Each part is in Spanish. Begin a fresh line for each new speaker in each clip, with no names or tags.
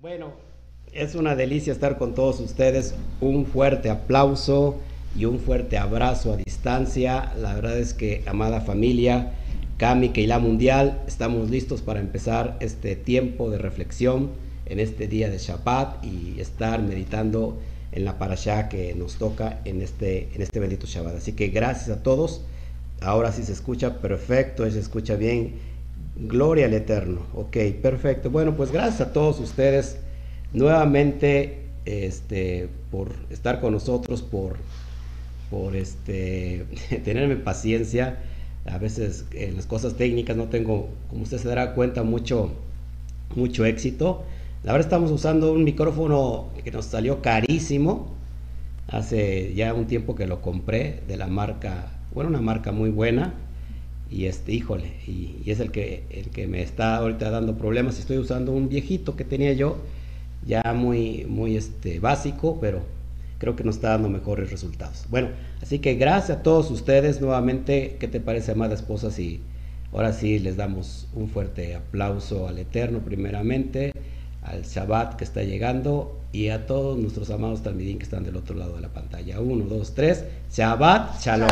Bueno, es una delicia estar con todos ustedes. Un fuerte aplauso y un fuerte abrazo a distancia. La verdad es que, amada familia, Kami la Mundial, estamos listos para empezar este tiempo de reflexión en este día de Shabbat y estar meditando en la parashá que nos toca en este, en este bendito Shabbat. Así que gracias a todos. Ahora sí se escucha perfecto, se escucha bien. Gloria al Eterno. Ok, perfecto. Bueno, pues gracias a todos ustedes nuevamente este, por estar con nosotros, por, por este, tenerme paciencia. A veces en las cosas técnicas no tengo, como usted se dará cuenta, mucho, mucho éxito. Ahora estamos usando un micrófono que nos salió carísimo. Hace ya un tiempo que lo compré de la marca, bueno, una marca muy buena y este, híjole, y, es el que, el que me está ahorita dando problemas. Estoy usando un viejito que tenía yo, ya muy, muy este, básico, pero creo que nos está dando mejores resultados. Bueno, así que gracias a todos ustedes nuevamente. ¿Qué te parece, amada esposa? Si ahora sí les damos un fuerte aplauso al Eterno, primeramente, al Shabbat que está llegando y a todos nuestros amados Talmidín que están del otro lado de la pantalla. Uno, dos, tres. Shabbat, shalom.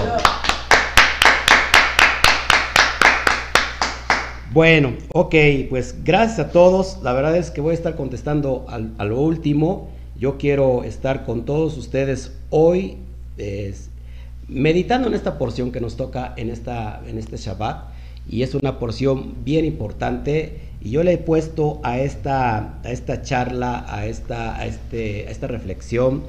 Bueno, ok, pues gracias a todos. La verdad es que voy a estar contestando a lo último. Yo quiero estar con todos ustedes hoy meditando en esta porción que nos toca en, esta, en este Shabbat. Y es una porción bien importante. Y yo le he puesto a esta, a esta charla, a esta, a, este, a esta reflexión,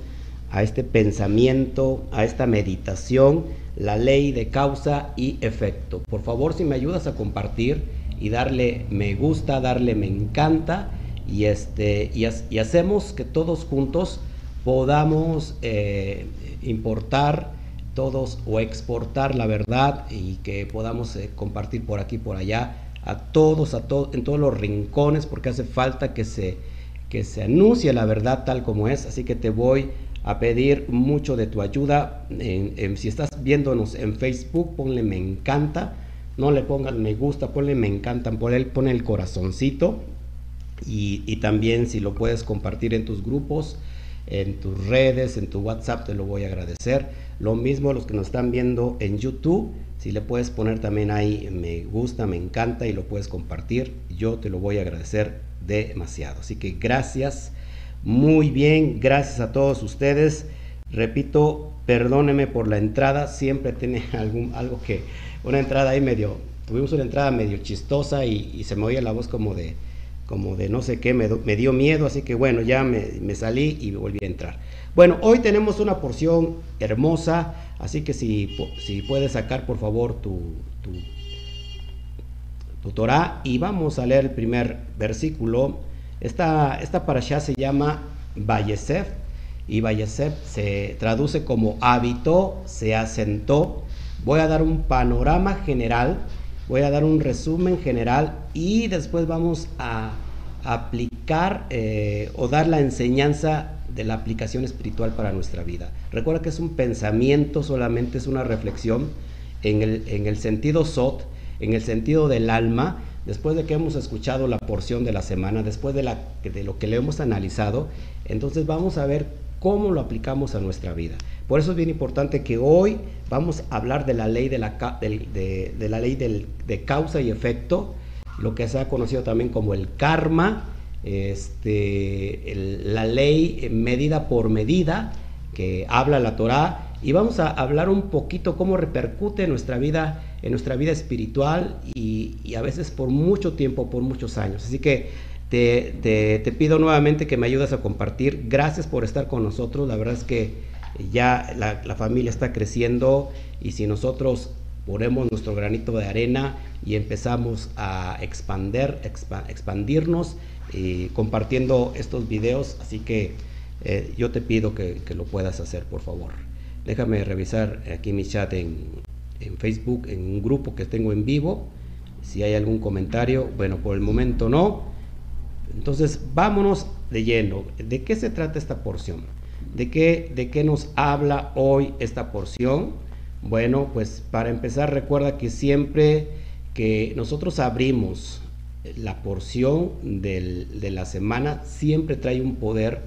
a este pensamiento, a esta meditación, la ley de causa y efecto. Por favor, si me ayudas a compartir y darle me gusta, darle me encanta y, este, y, hacemos que todos juntos podamos eh, importar todos o exportar la verdad y que podamos eh, compartir por aquí por allá a todos a en todos los rincones porque hace falta que se que se anuncie la verdad tal como es. Así que te voy a pedir mucho de tu ayuda si estás viéndonos en Facebook ponle me encanta no le pongan me gusta, ponle me encantan, ponle, el corazoncito y, también si lo puedes compartir en tus grupos, en tus redes, en tu WhatsApp, te lo voy a agradecer. Lo mismo los que nos están viendo en YouTube, si le puedes poner también ahí me gusta, me encanta y lo puedes compartir, yo te lo voy a agradecer demasiado. Así que gracias, muy bien, gracias a todos ustedes. Repito, perdóneme por la entrada, siempre tiene algún, algo que una entrada ahí medio, tuvimos una entrada medio chistosa y, se me oía la voz como de, como de no sé qué, me, dio miedo, así que bueno, ya me, salí y volví a entrar. Bueno, hoy tenemos una porción hermosa, así que si, si puedes sacar por favor tu, tu, tu Torah y vamos a leer el primer versículo. Esta, esta parasha se llama Vallesef y Vallesef se traduce como habitó, se asentó Voy a dar un panorama general, voy a dar un resumen general y después vamos a aplicar eh, o dar la enseñanza de la aplicación espiritual para nuestra vida. Recuerda que es un pensamiento, solamente es una reflexión en el, en el sentido SOT, en el sentido del alma, después de que hemos escuchado la porción de la semana, después de, de lo que le hemos analizado, entonces vamos a ver cómo lo aplicamos a nuestra vida. Por eso es bien importante que hoy vamos a hablar de la ley de, la, de, la ley de causa y efecto, lo que se ha conocido también como el karma, este, la ley medida por medida que habla la Torá y vamos a hablar un poquito cómo repercute en nuestra vida, en nuestra vida espiritual y, a veces por mucho tiempo, por muchos años. Así que te, te, pido nuevamente que me ayudes a compartir. Gracias por estar con nosotros. La verdad es que ya la, familia está creciendo y si nosotros ponemos nuestro granito de arena y empezamos a expander, expandirnos y compartiendo estos videos, así que eh, yo te pido que, lo puedas hacer, por favor. Déjame revisar aquí mi chat en, en Facebook, en un grupo que tengo en vivo, si hay algún comentario, bueno, por el momento no. Entonces, vámonos de lleno. ¿De qué se trata esta porción? ¿De qué, ¿De qué nos habla hoy esta porción? Bueno, pues para empezar recuerda que siempre que nosotros abrimos la porción de la semana siempre trae un poder,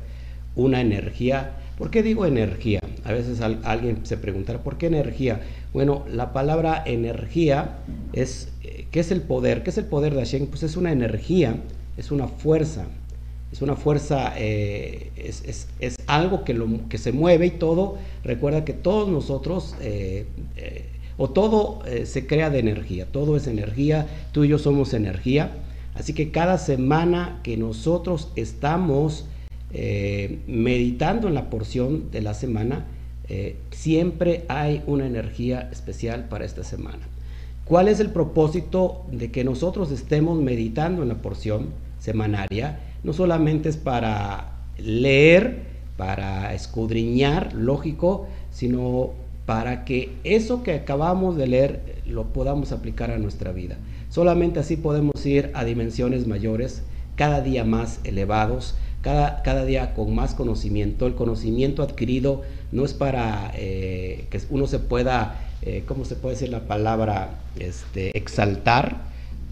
una energía. ¿Por qué digo energía? A veces alguien se preguntará, ¿por qué energía? Bueno, la palabra energía es, eh, ¿qué es el poder? ¿Qué es el poder de Hashem? Pues es una energía, es una fuerza, es una fuerza, eh, es, algo que, lo, que se mueve y todo, recuerda que todos nosotros, eh, o todo se crea de energía, todo es energía, tú y yo somos energía, así que cada semana que nosotros estamos meditando en la porción de la semana, eh, siempre hay una energía especial para esta semana. ¿Cuál es el propósito de que nosotros estemos meditando en la porción semanaria? No solamente es para leer, para escudriñar, lógico, sino para que eso que acabamos de leer lo podamos aplicar a nuestra vida. Solamente así podemos ir a dimensiones mayores, cada día más elevados, cada, cada día con más conocimiento. El conocimiento adquirido no es para eh, que uno se pueda, eh, ¿cómo se puede decir la palabra? Este, exaltar,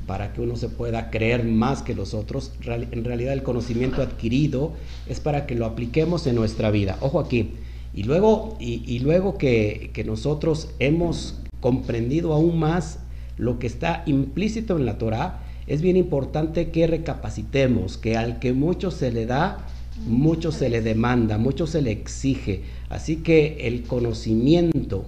para que uno se pueda creer más que los otros. En realidad el conocimiento adquirido es para que lo apliquemos en nuestra vida. Ojo aquí. Y luego, y, luego que, nosotros hemos comprendido aún más lo que está implícito en la Torah, es bien importante que recapacitemos que al que mucho se le da, mucho se le demanda, mucho se le exige. Así que el conocimiento,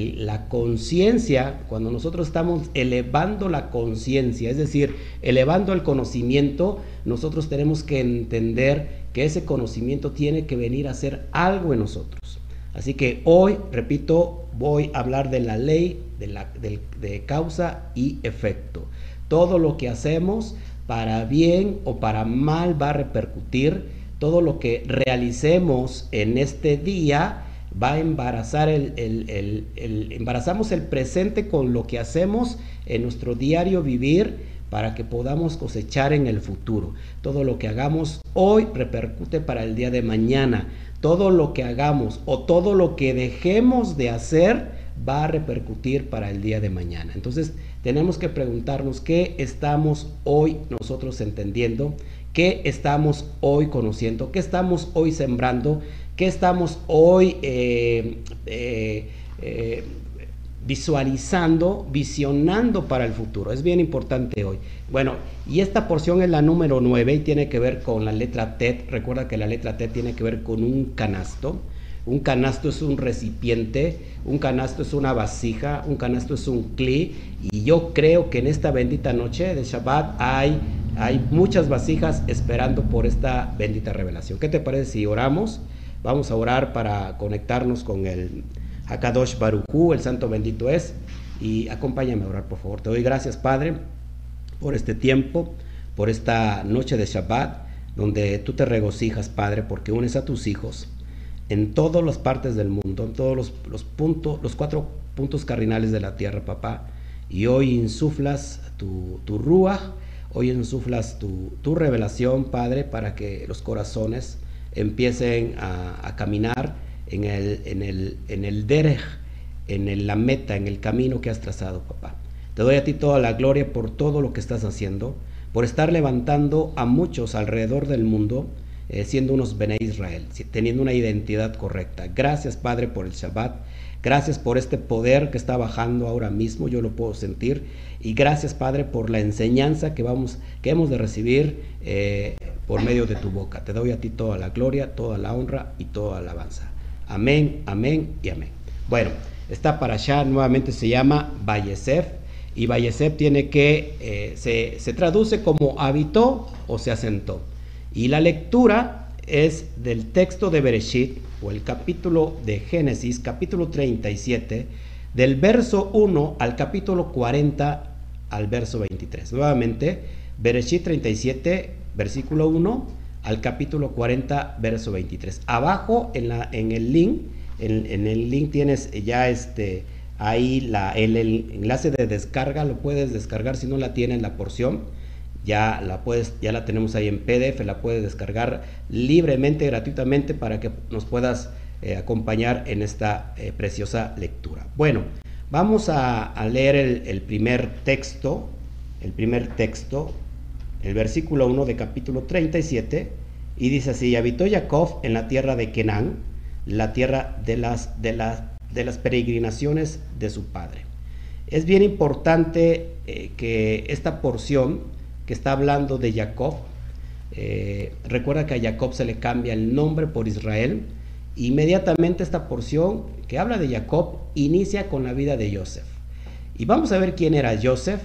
la conciencia, cuando nosotros estamos elevando la conciencia, es decir, elevando el conocimiento, nosotros tenemos que entender que ese conocimiento tiene que venir a hacer algo en nosotros. Así que hoy, repito, voy a hablar de la ley de, de causa y efecto. Todo lo que hacemos para bien o para mal va a repercutir. Todo lo que realicemos en este día va a embarazar el, embarazamos el presente con lo que hacemos en nuestro diario vivir para que podamos cosechar en el futuro. Todo lo que hagamos hoy repercute para el día de mañana. Todo lo que hagamos o todo lo que dejemos de hacer va a repercutir para el día de mañana. Entonces, tenemos que preguntarnos qué estamos hoy nosotros entendiendo, qué estamos hoy conociendo, qué estamos hoy sembrando, qué estamos hoy eh, eh, eh, visualizando, visionando para el futuro. Es bien importante hoy. Bueno, y esta porción es la número 9 y tiene que ver con la letra T. Recuerda que la letra T tiene que ver con un canasto. Un canasto es un recipiente, un canasto es una vasija, un canasto es un cli. Y yo creo que en esta bendita noche de Shabbat hay, hay muchas vasijas esperando por esta bendita revelación. ¿Qué te parece si oramos? Vamos a orar para conectarnos con el Hakadosh Baruchu, el santo bendito es. Y acompáñame a orar, por favor. Te doy gracias, Padre, por este tiempo, por esta noche de Shabbat, donde tú te regocijas, Padre, porque unes a tus hijos en todas las partes del mundo, en todos los, puntos, los cuatro puntos cardinales de la tierra, papá. Y hoy insuflas tu, tu rúa, hoy insuflas tu, revelación, Padre, para que los corazones empiecen a, caminar en el, en el, en el derech, en la meta, en el camino que has trazado, papá. Te doy a ti toda la gloria por todo lo que estás haciendo, por estar levantando a muchos alrededor del mundo eh, siendo unos Bene Israel, teniendo una identidad correcta. Gracias, Padre, por el Shabbat. Gracias por este poder que está bajando ahora mismo, yo lo puedo sentir. Y gracias, Padre, por la enseñanza que, vamos, que hemos de recibir eh, por medio de tu boca. Te doy a ti toda la gloria, toda la honra y toda la alabanza. Amén, amén y amén. Bueno, esta para allá nuevamente se llama Vallesef. Y Vallesef tiene que, eh, se, se traduce como habitó o se asentó. Y la lectura es del texto de Bereshit, o el capítulo de Génesis, capítulo 37, del verso 1 al capítulo 40 al verso 23. Nuevamente, Bereshit 37, versículo 1 al capítulo 40, verso 23. Abajo en, la, en el link, en, el link tienes ya este, ahí la, el, el, enlace de descarga, lo puedes descargar si no la tienes la porción ya la puedes, ya la tenemos ahí en PDF, la puedes descargar libremente, gratuitamente para que nos puedas eh, acompañar en esta eh, preciosa lectura. Bueno, vamos a, leer el, primer texto, el primer texto el versículo 1 de capítulo 37, y dice así, habitó Jacob en la tierra de Kenán, la tierra de las, de las, de las peregrinaciones de su padre. Es bien importante eh, que esta porción está hablando de Jacob, eh, recuerda que a Jacob se le cambia el nombre por Israel, inmediatamente esta porción que habla de Jacob inicia con la vida de Joseph. Y vamos a ver quién era Joseph,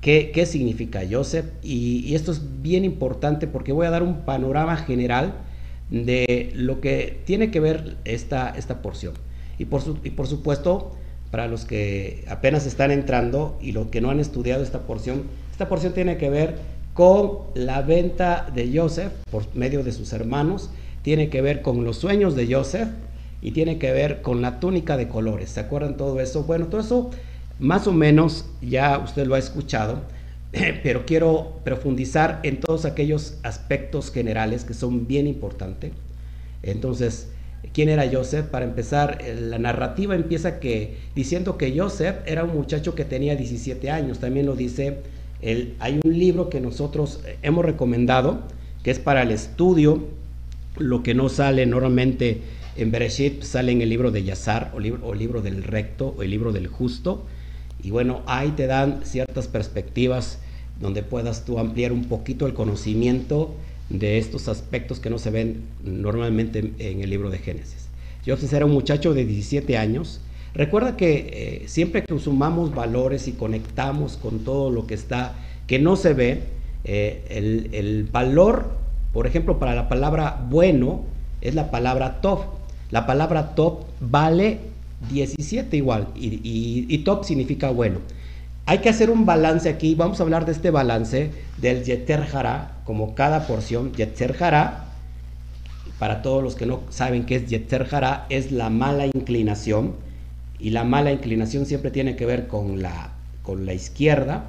qué, qué significa Joseph, y, esto es bien importante porque voy a dar un panorama general de lo que tiene que ver esta, esta porción. Y por, y por supuesto, para los que apenas están entrando y los que no han estudiado esta porción, esta porción tiene que ver con la venta de Joseph por medio de sus hermanos, tiene que ver con los sueños de Joseph y tiene que ver con la túnica de colores. ¿Se acuerdan todo eso? Bueno, todo eso más o menos ya usted lo ha escuchado, pero quiero profundizar en todos aquellos aspectos generales que son bien importantes. Entonces, quién era Joseph. Para empezar, la narrativa empieza que, diciendo que Joseph era un muchacho que tenía 17 años. También lo dice, hay un libro que nosotros hemos recomendado, que es para el estudio, lo que no sale normalmente en Bereshit, sale en el libro de Yazar, o libro, o libro del recto, o el libro del justo. Y bueno, ahí te dan ciertas perspectivas donde puedas tú ampliar un poquito el conocimiento de estos aspectos que no se ven normalmente en el libro de Génesis. Joseph era un muchacho de 17 años. Recuerda que eh, siempre que sumamos valores y conectamos con todo lo que está, que no se ve, eh, el, valor, por ejemplo, para la palabra bueno, es la palabra top. La palabra top vale 17 igual y, top significa bueno. Hay que hacer un balance aquí, vamos a hablar de este balance del Yeter Jara, como cada porción. Yeter Jara, para todos los que no saben qué es Yeter Jara, es la mala inclinación, y la mala inclinación siempre tiene que ver con la, con la izquierda,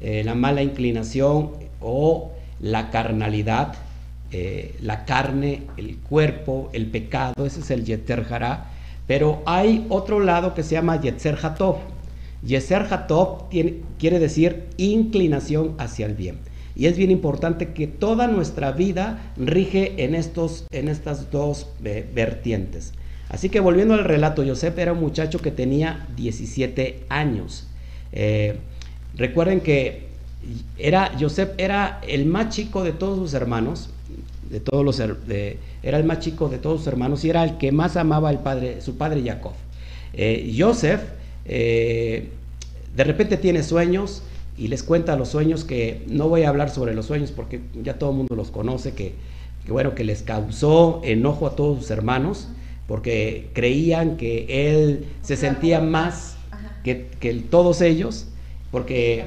eh, la mala inclinación o la carnalidad, eh, la carne, el cuerpo, el pecado, ese es el Yeter pero hay otro lado que se llama Yetzer Hatov Yeser Hatov quiere decir inclinación hacia el bien. Y es bien importante que toda nuestra vida rige en, estos, en estas dos eh, vertientes. Así que volviendo al relato, Joseph era un muchacho que tenía 17 años. Eh, recuerden que era, Joseph era el más chico de todos sus hermanos, de todos los, de, era el más chico de todos sus hermanos y era el que más amaba al padre, su padre Jacob. Eh, eh, de repente tiene sueños y les cuenta los sueños que no voy a hablar sobre los sueños porque ya todo el mundo los conoce, que bueno, que les causó enojo a todos sus hermanos porque creían que él se sentía más que, que todos ellos, porque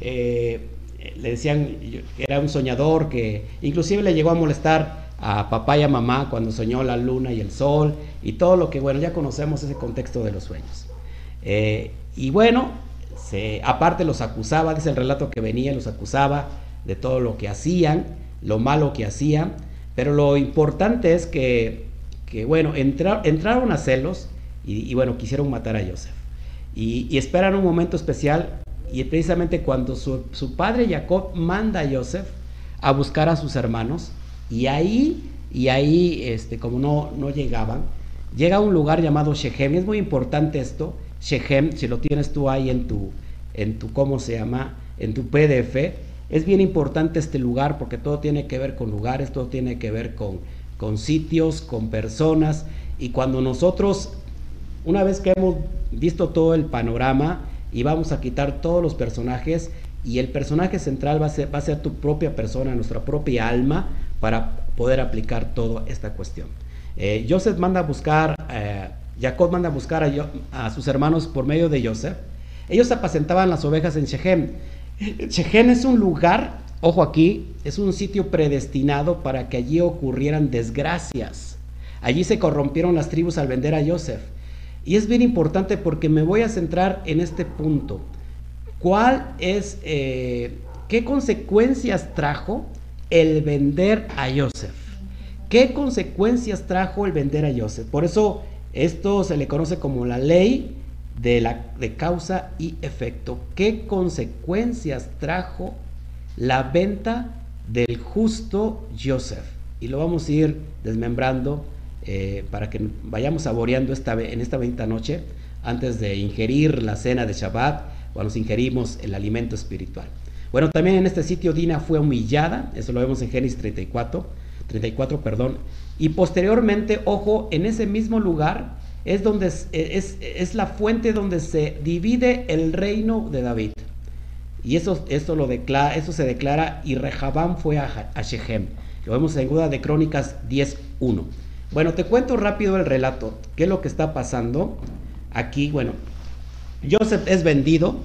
eh, le decían que era un soñador, que inclusive le llegó a molestar a papá y a mamá cuando soñó la luna y el sol y todo lo que, bueno, ya conocemos ese contexto de los sueños. Eh, y bueno, se, aparte los acusaba, dice el relato que venía, los acusaba de todo lo que hacían, lo malo que hacían, pero lo importante es que, que bueno, entraron a celos y, y, bueno, quisieron matar a Joseph. Y, esperan un momento especial y precisamente cuando su, su, padre Jacob manda a Joseph a buscar a sus hermanos y ahí, y ahí, este, como no, no llegaban, llega a un lugar llamado Shechem, y es muy importante esto, Shechem, si lo tienes tú ahí en tu, en tu, ¿cómo se llama? En tu PDF. Es bien importante este lugar porque todo tiene que ver con lugares, todo tiene que ver con, con sitios, con personas. Y cuando nosotros, una vez que hemos visto todo el panorama y vamos a quitar todos los personajes, y el personaje central va a ser, va a ser tu propia persona, nuestra propia alma, para poder aplicar toda esta cuestión. Eh, Joseph manda a buscar eh, Jacob manda a buscar a, a, sus hermanos por medio de Joseph. Ellos apacentaban las ovejas en Shechem. Shechem es un lugar, ojo aquí, es un sitio predestinado para que allí ocurrieran desgracias. Allí se corrompieron las tribus al vender a Joseph. Y es bien importante porque me voy a centrar en este punto. ¿Cuál es, eh, qué consecuencias trajo el vender a Joseph? ¿Qué consecuencias trajo el vender a Joseph? Por eso esto se le conoce como la ley de, la, de causa y efecto. ¿Qué consecuencias trajo la venta del justo Joseph. Y lo vamos a ir desmembrando eh, para que vayamos saboreando esta, en esta bendita noche antes de ingerir la cena de Shabbat cuando ingerimos el alimento espiritual. Bueno, también en este sitio Dina fue humillada, eso lo vemos en Génesis 34, 34, perdón, y posteriormente, ojo, en ese mismo lugar es donde es, es, la fuente donde se divide el reino de David. Y eso, eso, lo declara, eso se declara, y Rehabam fue a, Shechem. Lo vemos en Guda de Crónicas 10.1. Bueno, te cuento rápido el relato. ¿Qué es lo que está pasando? Aquí, bueno, Joseph es vendido.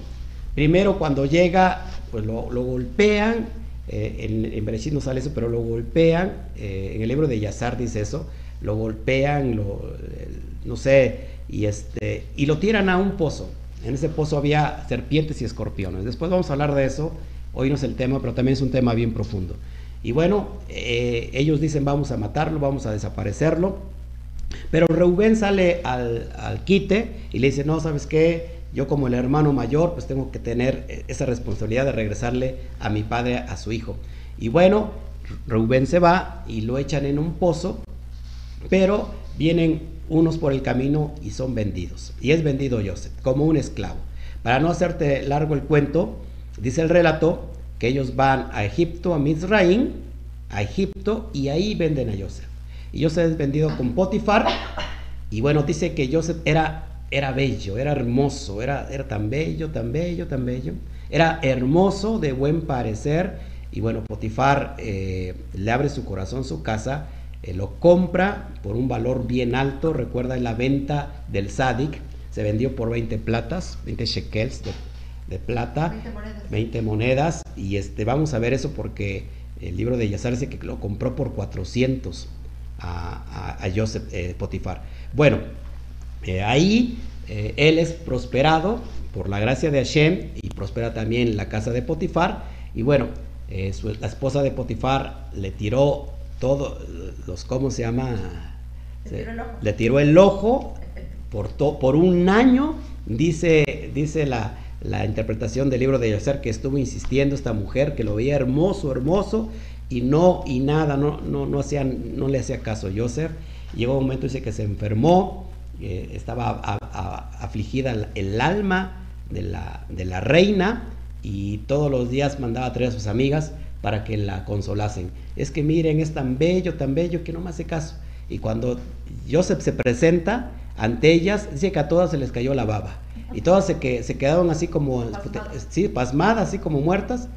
Primero cuando llega, pues lo, golpean. Eh, en, en no sale eso, pero lo golpean. Eh, en el libro de Yazar dice eso. Lo golpean, lo, eh, no sé, y, este, y lo tiran a un pozo. En ese pozo había serpientes y escorpiones. Después vamos a hablar de eso. Hoy no es el tema, pero también es un tema bien profundo. Y bueno, ellos dicen vamos a matarlo, vamos a desaparecerlo. Pero Reubén sale al, quite y le dice, no, ¿sabes qué? Yo como el hermano mayor, pues tengo que tener eh, esa responsabilidad de regresarle a mi padre, a su hijo. Y bueno, Reubén se va y lo echan en un pozo, pero vienen unos por el camino y son vendidos. Y es vendido Joseph como un esclavo. Para no hacerte largo el cuento, dice el relato que ellos van a Egipto, a Mizraim, a Egipto, y ahí venden a Joseph. Y Joseph es vendido con Potifar. Y bueno, dice que Joseph era, era bello, era hermoso, era, era tan bello, tan bello, tan bello. Era hermoso, de buen parecer. Y bueno, Potifar eh, le abre su corazón, su casa, eh, lo compra por un valor bien alto. Recuerda la venta del Sadik, se vendió por 20 platas, 20 shekels de, plata, 20 monedas. 20 monedas. Y este, vamos a ver eso porque el libro de Yazar dice que lo compró por 400 a, Joseph eh, Potifar. Bueno, eh, ahí él es prosperado por la gracia de Hashem y prospera también la casa de Potifar. Y bueno, la esposa de Potifar le tiró todo, los, ¿cómo se llama? Le tiró el ojo, por, por un año, dice, dice la, la interpretación del libro de Yosef que estuvo insistiendo esta mujer, que lo veía hermoso, hermoso, y no, y nada, no, no, no, no le hacía caso Joseph. Llegó un momento, dice que se enfermó, eh, estaba afligida el alma de la, de la reina y todos los días mandaba a traer a sus amigas para que la consolasen. Es que miren, es tan bello, tan bello que no me hace caso. Y cuando Joseph se presenta ante ellas, dice que a todas se les cayó la baba. Y todas se, que, se quedaron así como, sí, pasmadas, así como muertas.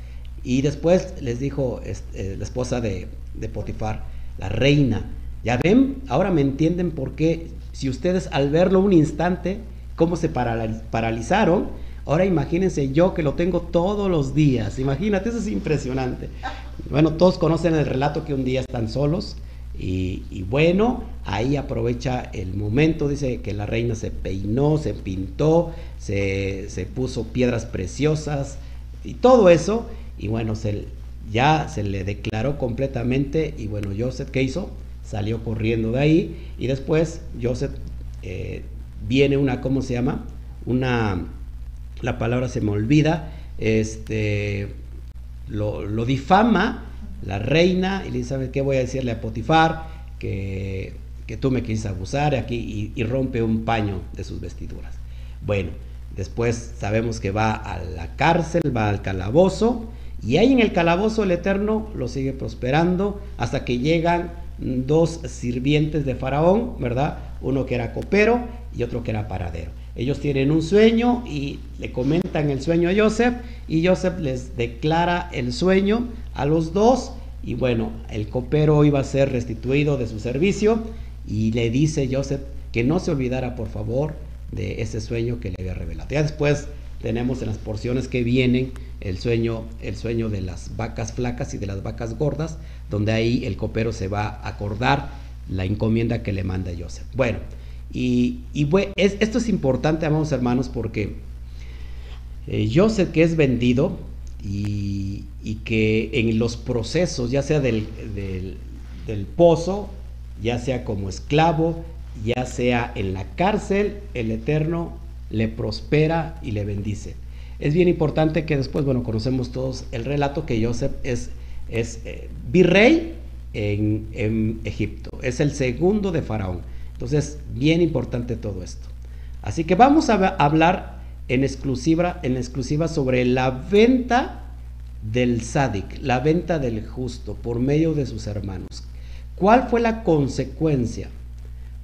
Y después les dijo este, la esposa de, Potifar, la reina, ya ven, ahora me entienden por qué, si ustedes al verlo un instante, cómo se paralizaron, ahora imagínense yo que lo tengo todos los días, imagínate, eso es impresionante. Bueno, todos conocen el relato que un día están solos y, bueno, ahí aprovecha el momento, dice que la reina se peinó, se pintó, se, se puso piedras preciosas y todo eso y bueno, se, ya se le declaró completamente y bueno, Joseph, ¿qué hizo? Salió corriendo de ahí y después Joseph eh, viene una, ¿cómo se llama? Una, la palabra se me olvida, este, lo, difama la reina y le dice, ¿sabes qué voy a decirle a Potifar? Que, que tú me quieres abusar aquí y, y rompe un paño de sus vestiduras. Bueno, después sabemos que va a la cárcel, va al calabozo y ahí en el calabozo el Eterno lo sigue prosperando hasta que llegan dos sirvientes de Faraón, ¿verdad? Uno que era copero y otro que era paradero. Ellos tienen un sueño y le comentan el sueño a Joseph y Joseph les declara el sueño a los dos y bueno, el copero iba a ser restituido de su servicio y le dice Joseph que no se olvidara por favor de ese sueño que le había revelado. Ya después tenemos en las porciones que vienen el sueño, el sueño de las vacas flacas y de las vacas gordas, donde ahí el copero se va a acordar la encomienda que le manda Joseph. Bueno, y, esto es importante, amados hermanos, porque eh, Joseph que es vendido y, que en los procesos, ya sea del, pozo, ya sea como esclavo, ya sea en la cárcel, el Eterno le prospera y le bendice. es bien importante que después, bueno, conocemos todos el relato que Joseph es, eh, virrey en Egipto, es el segundo de Faraón. Entonces, bien importante todo esto. Así que vamos a hablar en exclusiva, en exclusiva sobre la venta del sádic, la venta del justo por medio de sus hermanos. ¿Cuál fue la consecuencia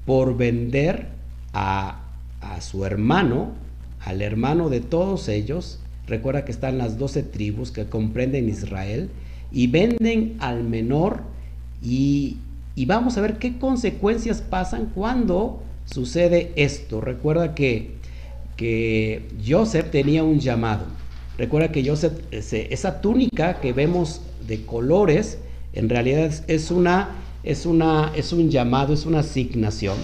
por vender a, a su hermano, al hermano de todos ellos? Recuerda que están las doce tribus que comprenden Israel y venden al menor y, y vamos a ver qué consecuencias pasan cuando sucede esto. Recuerda que, que Joseph tenía un llamado. Recuerda que Joseph, esa túnica que vemos de colores, en realidad es, una, es, una, es un llamado, es una asignación.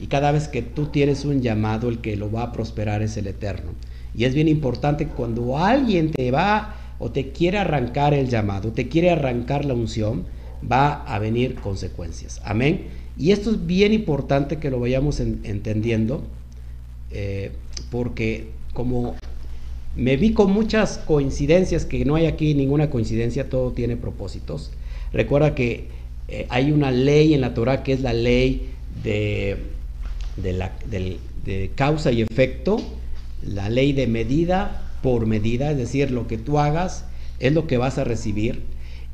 Y cada vez que tú tienes un llamado, el que lo va a prosperar es el Eterno. Y es bien importante cuando alguien te va o te quiere arrancar el llamado, te quiere arrancar la unción, va a venir consecuencias. Amén. Y esto es bien importante que lo vayamos entendiendo, eh, porque como me vi con muchas coincidencias, que no hay aquí ninguna coincidencia, todo tiene propósitos. Recuerda que eh, hay una ley en la Torah que es la ley de, de causa y efecto, la ley de medida por medida, es decir, lo que tú hagas es lo que vas a recibir.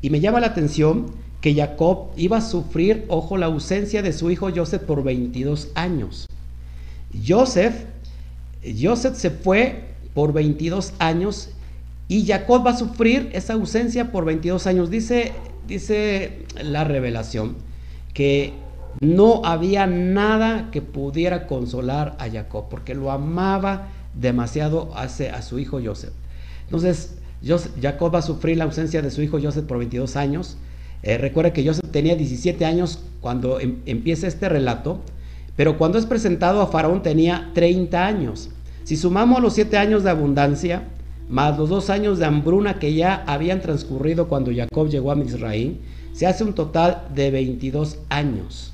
Y me llama la atención que Jacob iba a sufrir, ojo, la ausencia de su hijo Joseph por 22 años. Joseph, se fue por 22 años y Jacob va a sufrir esa ausencia por 22 años. Dice, dice la revelación que no había nada que pudiera consolar a Jacob porque lo amaba demasiado a, a su hijo Joseph. Entonces, Jacob va a sufrir la ausencia de su hijo Joseph por 22 años. Eh, recuerda que Joseph tenía 17 años cuando em, empieza este relato, pero cuando es presentado a Faraón tenía 30 años. Si sumamos los 7 años de abundancia, más los 2 años de hambruna que ya habían transcurrido cuando Jacob llegó a Misraín, se hace un total de 22 años.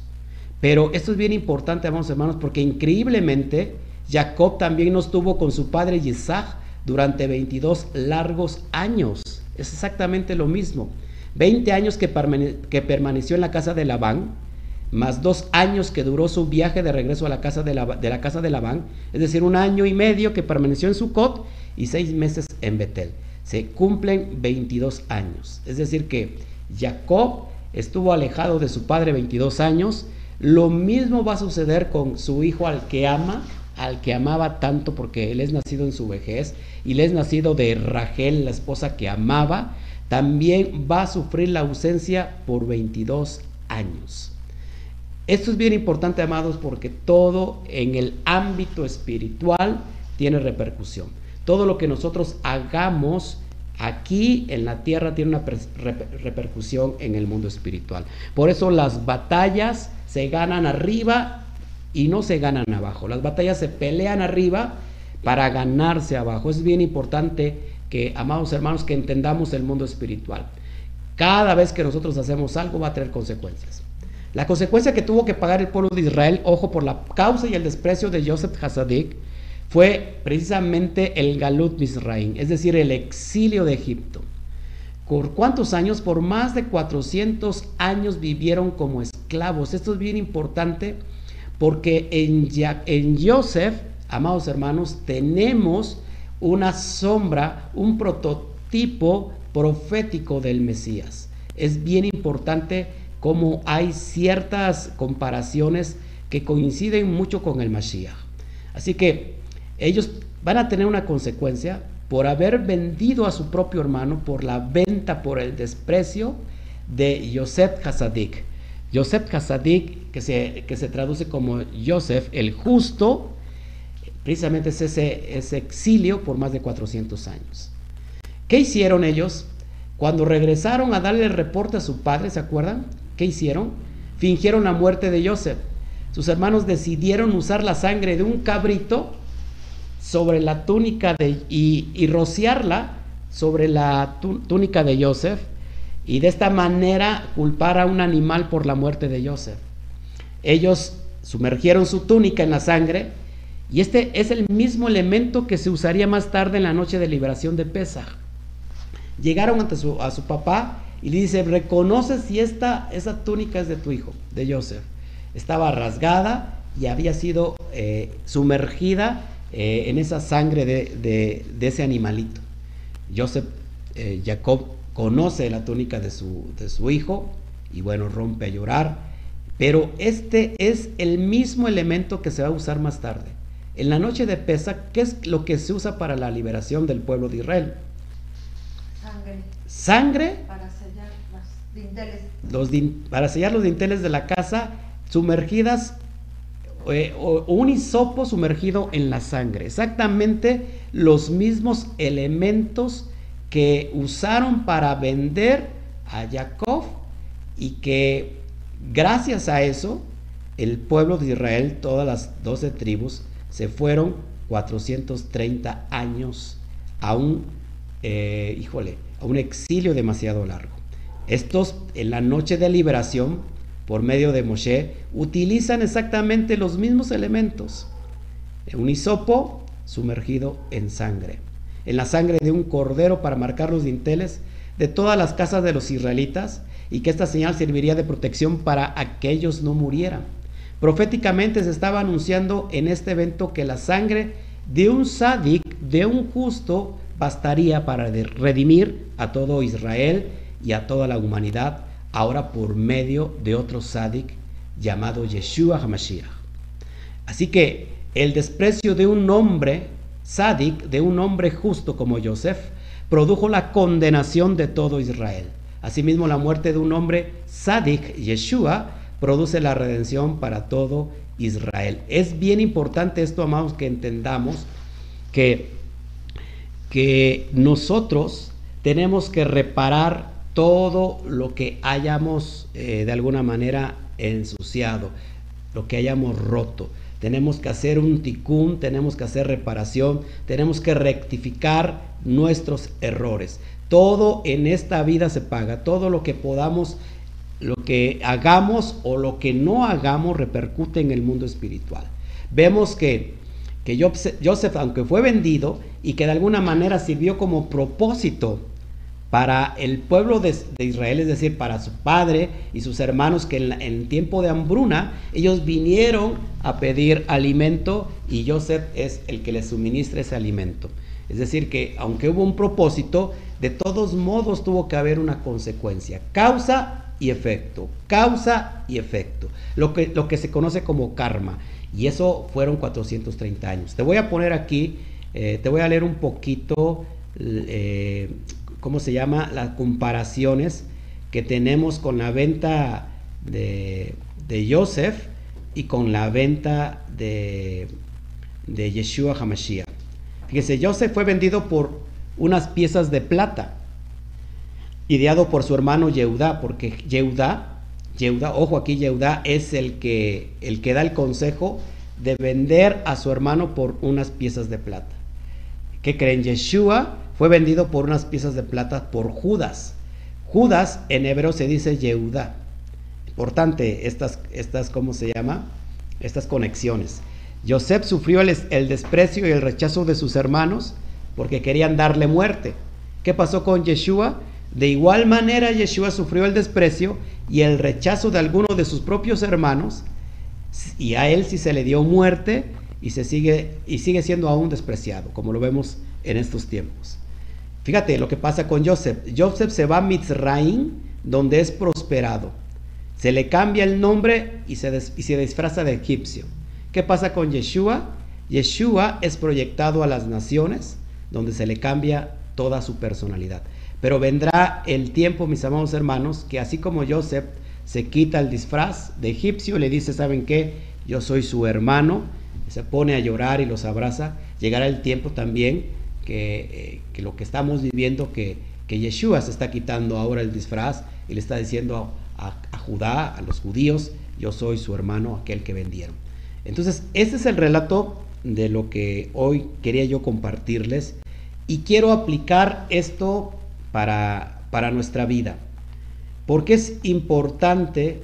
Pero esto es bien importante, amados hermanos, porque increíblemente Jacob también no estuvo con su padre Isaac durante 22 largos años. Es exactamente lo mismo. 20 años que, permaneció en la casa de Labán, más dos años que duró su viaje de regreso a la casa de, la, casa de Labán, es decir, un año y medio que permaneció en Sucot y seis meses en Betel. Se cumplen 22 años. Es decir, que Jacob estuvo alejado de su padre 22 años. Lo mismo va a suceder con su hijo al que ama, al que amaba tanto porque él es nacido en su vejez y él es nacido de Rachel, la esposa que amaba también va a sufrir la ausencia por 22 años. Esto es bien importante, amados, porque todo en el ámbito espiritual tiene repercusión. Todo lo que nosotros hagamos aquí en la tierra tiene una repercusión en el mundo espiritual. Por eso las batallas se ganan arriba y no se ganan abajo. Las batallas se pelean arriba para ganarse abajo. Es bien importante que, amados hermanos, que entendamos el mundo espiritual. Cada vez que nosotros hacemos algo va a tener consecuencias. La consecuencia que tuvo que pagar el pueblo de Israel, ojo, por la causa y el desprecio de Joseph Hasadik, fue precisamente el Galut Misraim, es decir, el exilio de Egipto. ¿Por cuántos años? Por más de 400 años vivieron como esclavos. Esto es bien importante porque en, en Joseph, amados hermanos, tenemos una sombra, un prototipo profético del Mesías. Es bien importante cómo hay ciertas comparaciones que coinciden mucho con el Mashiach. Así que ellos van a tener una consecuencia por haber vendido a su propio hermano, por la venta, por el desprecio de Yosef Hasadik. Yosef Hasadik, que se, que se traduce como Yosef el justo, Precisamente es ese, exilio por más de 400 años. ¿Qué hicieron ellos? Cuando regresaron a darle el reporte a su padre, ¿se acuerdan? ¿Qué hicieron? Fingieron la muerte de Joseph. Sus hermanos decidieron usar la sangre de un cabrito sobre la túnica de, y, rociarla sobre la túnica de Joseph y de esta manera culpar a un animal por la muerte de Joseph. Ellos sumergieron su túnica en la sangre Y este es el mismo elemento que se usaría más tarde en la noche de liberación de Pesach. Llegaron ante su, a su papá y le dice, reconoce si esta, esa túnica es de tu hijo, de Joseph. Estaba rasgada y había sido eh, sumergida eh, en esa sangre de, ese animalito. Joseph, eh, Jacob conoce la túnica de su, de su hijo y bueno, rompe a llorar. Pero este es el mismo elemento que se va a usar más tarde. En la noche de Pesach, ¿qué es lo que se usa para la liberación del pueblo de Israel?
Sangre.
Sangre.
Para sellar los dinteles.
Los para sellar los dinteles de la casa sumergidas eh, o, un hisopo sumergido en la sangre. Exactamente los mismos elementos que usaron para vender a Jacob y que gracias a eso el pueblo de Israel, todas las doce tribus, se fueron 430 años a un, eh, híjole, a un exilio demasiado largo. Estos en la noche de liberación por medio de Moshe, utilizan exactamente los mismos elementos. Un hisopo sumergido en sangre, en la sangre de un cordero para marcar los dinteles de todas las casas de los israelitas y que esta señal serviría de protección para aquellos no murieran. Proféticamente se estaba anunciando en este evento que la sangre de un sádic, de un justo, bastaría para redimir a todo Israel y a toda la humanidad ahora por medio de otro sádic llamado Yeshua HaMashiach. Así que el desprecio de un hombre sádic, de un hombre justo como Joseph, produjo la condenación de todo Israel. Asimismo, la muerte de un hombre sádic, Yeshua, produce la redención para todo Israel. Es bien importante esto, amados, que entendamos que, que nosotros tenemos que reparar todo lo que hayamos eh, de alguna manera ensuciado, lo que hayamos roto. Tenemos que hacer un ticún, tenemos que hacer reparación, tenemos que rectificar nuestros errores. Todo en esta vida se paga, todo lo que podamos, lo que hagamos o lo que no hagamos repercute en el mundo espiritual. Vemos que, que Joseph, aunque fue vendido y que de alguna manera sirvió como propósito, para el pueblo de, Israel, es decir, para su padre y sus hermanos que en, en, tiempo de hambruna ellos vinieron a pedir alimento y Joseph es el que les suministra ese alimento. Es decir, que aunque hubo un propósito, de todos modos tuvo que haber una consecuencia, causa y efecto, causa y efecto, lo que, lo que se conoce como karma. Y eso fueron 430 años. Te voy a poner aquí, eh, te voy a leer un poquito eh, ¿cómo se llama? Las comparaciones que tenemos con la venta de, Joseph y con la venta de, de Yeshua HaMashiach. Fíjese, Joseph fue vendido por unas piezas de plata, ideado por su hermano Yehudá, porque Yehudá, Yehuda, ojo aquí, Yehudá es el que, el que da el consejo de vender a su hermano por unas piezas de plata. ¿Qué creen? Yeshua fue vendido por unas piezas de plata por Judas. Judas en hebreo se dice Yehuda. Importante estas, estas, ¿cómo se llama? Estas conexiones. Joseph sufrió el, el desprecio y el rechazo de sus hermanos porque querían darle muerte. ¿Qué pasó con Yeshua? De igual manera Yeshua sufrió el desprecio y el rechazo de algunos de sus propios hermanos y a él sí se le dio muerte y se sigue y sigue siendo aún despreciado, como lo vemos en estos tiempos. Fíjate lo que pasa con Joseph. Joseph se va a Mitzraim, donde es prosperado. Se le cambia el nombre y se, y se disfraza de egipcio. ¿Qué pasa con Yeshua? Yeshua es proyectado a las naciones, donde se le cambia toda su personalidad. Pero vendrá el tiempo, mis amados hermanos, que así como Joseph se quita el disfraz de egipcio, le dice, ¿saben qué? Yo soy su hermano, se pone a llorar y los abraza, llegará el tiempo también eh, que, lo que estamos viviendo, que, que, Yeshua se está quitando ahora el disfraz y le está diciendo a, Judá, a los judíos, yo soy su hermano, aquel que vendieron. Entonces, este es el relato de lo que hoy quería yo compartirles y quiero aplicar esto para, para nuestra vida, porque es importante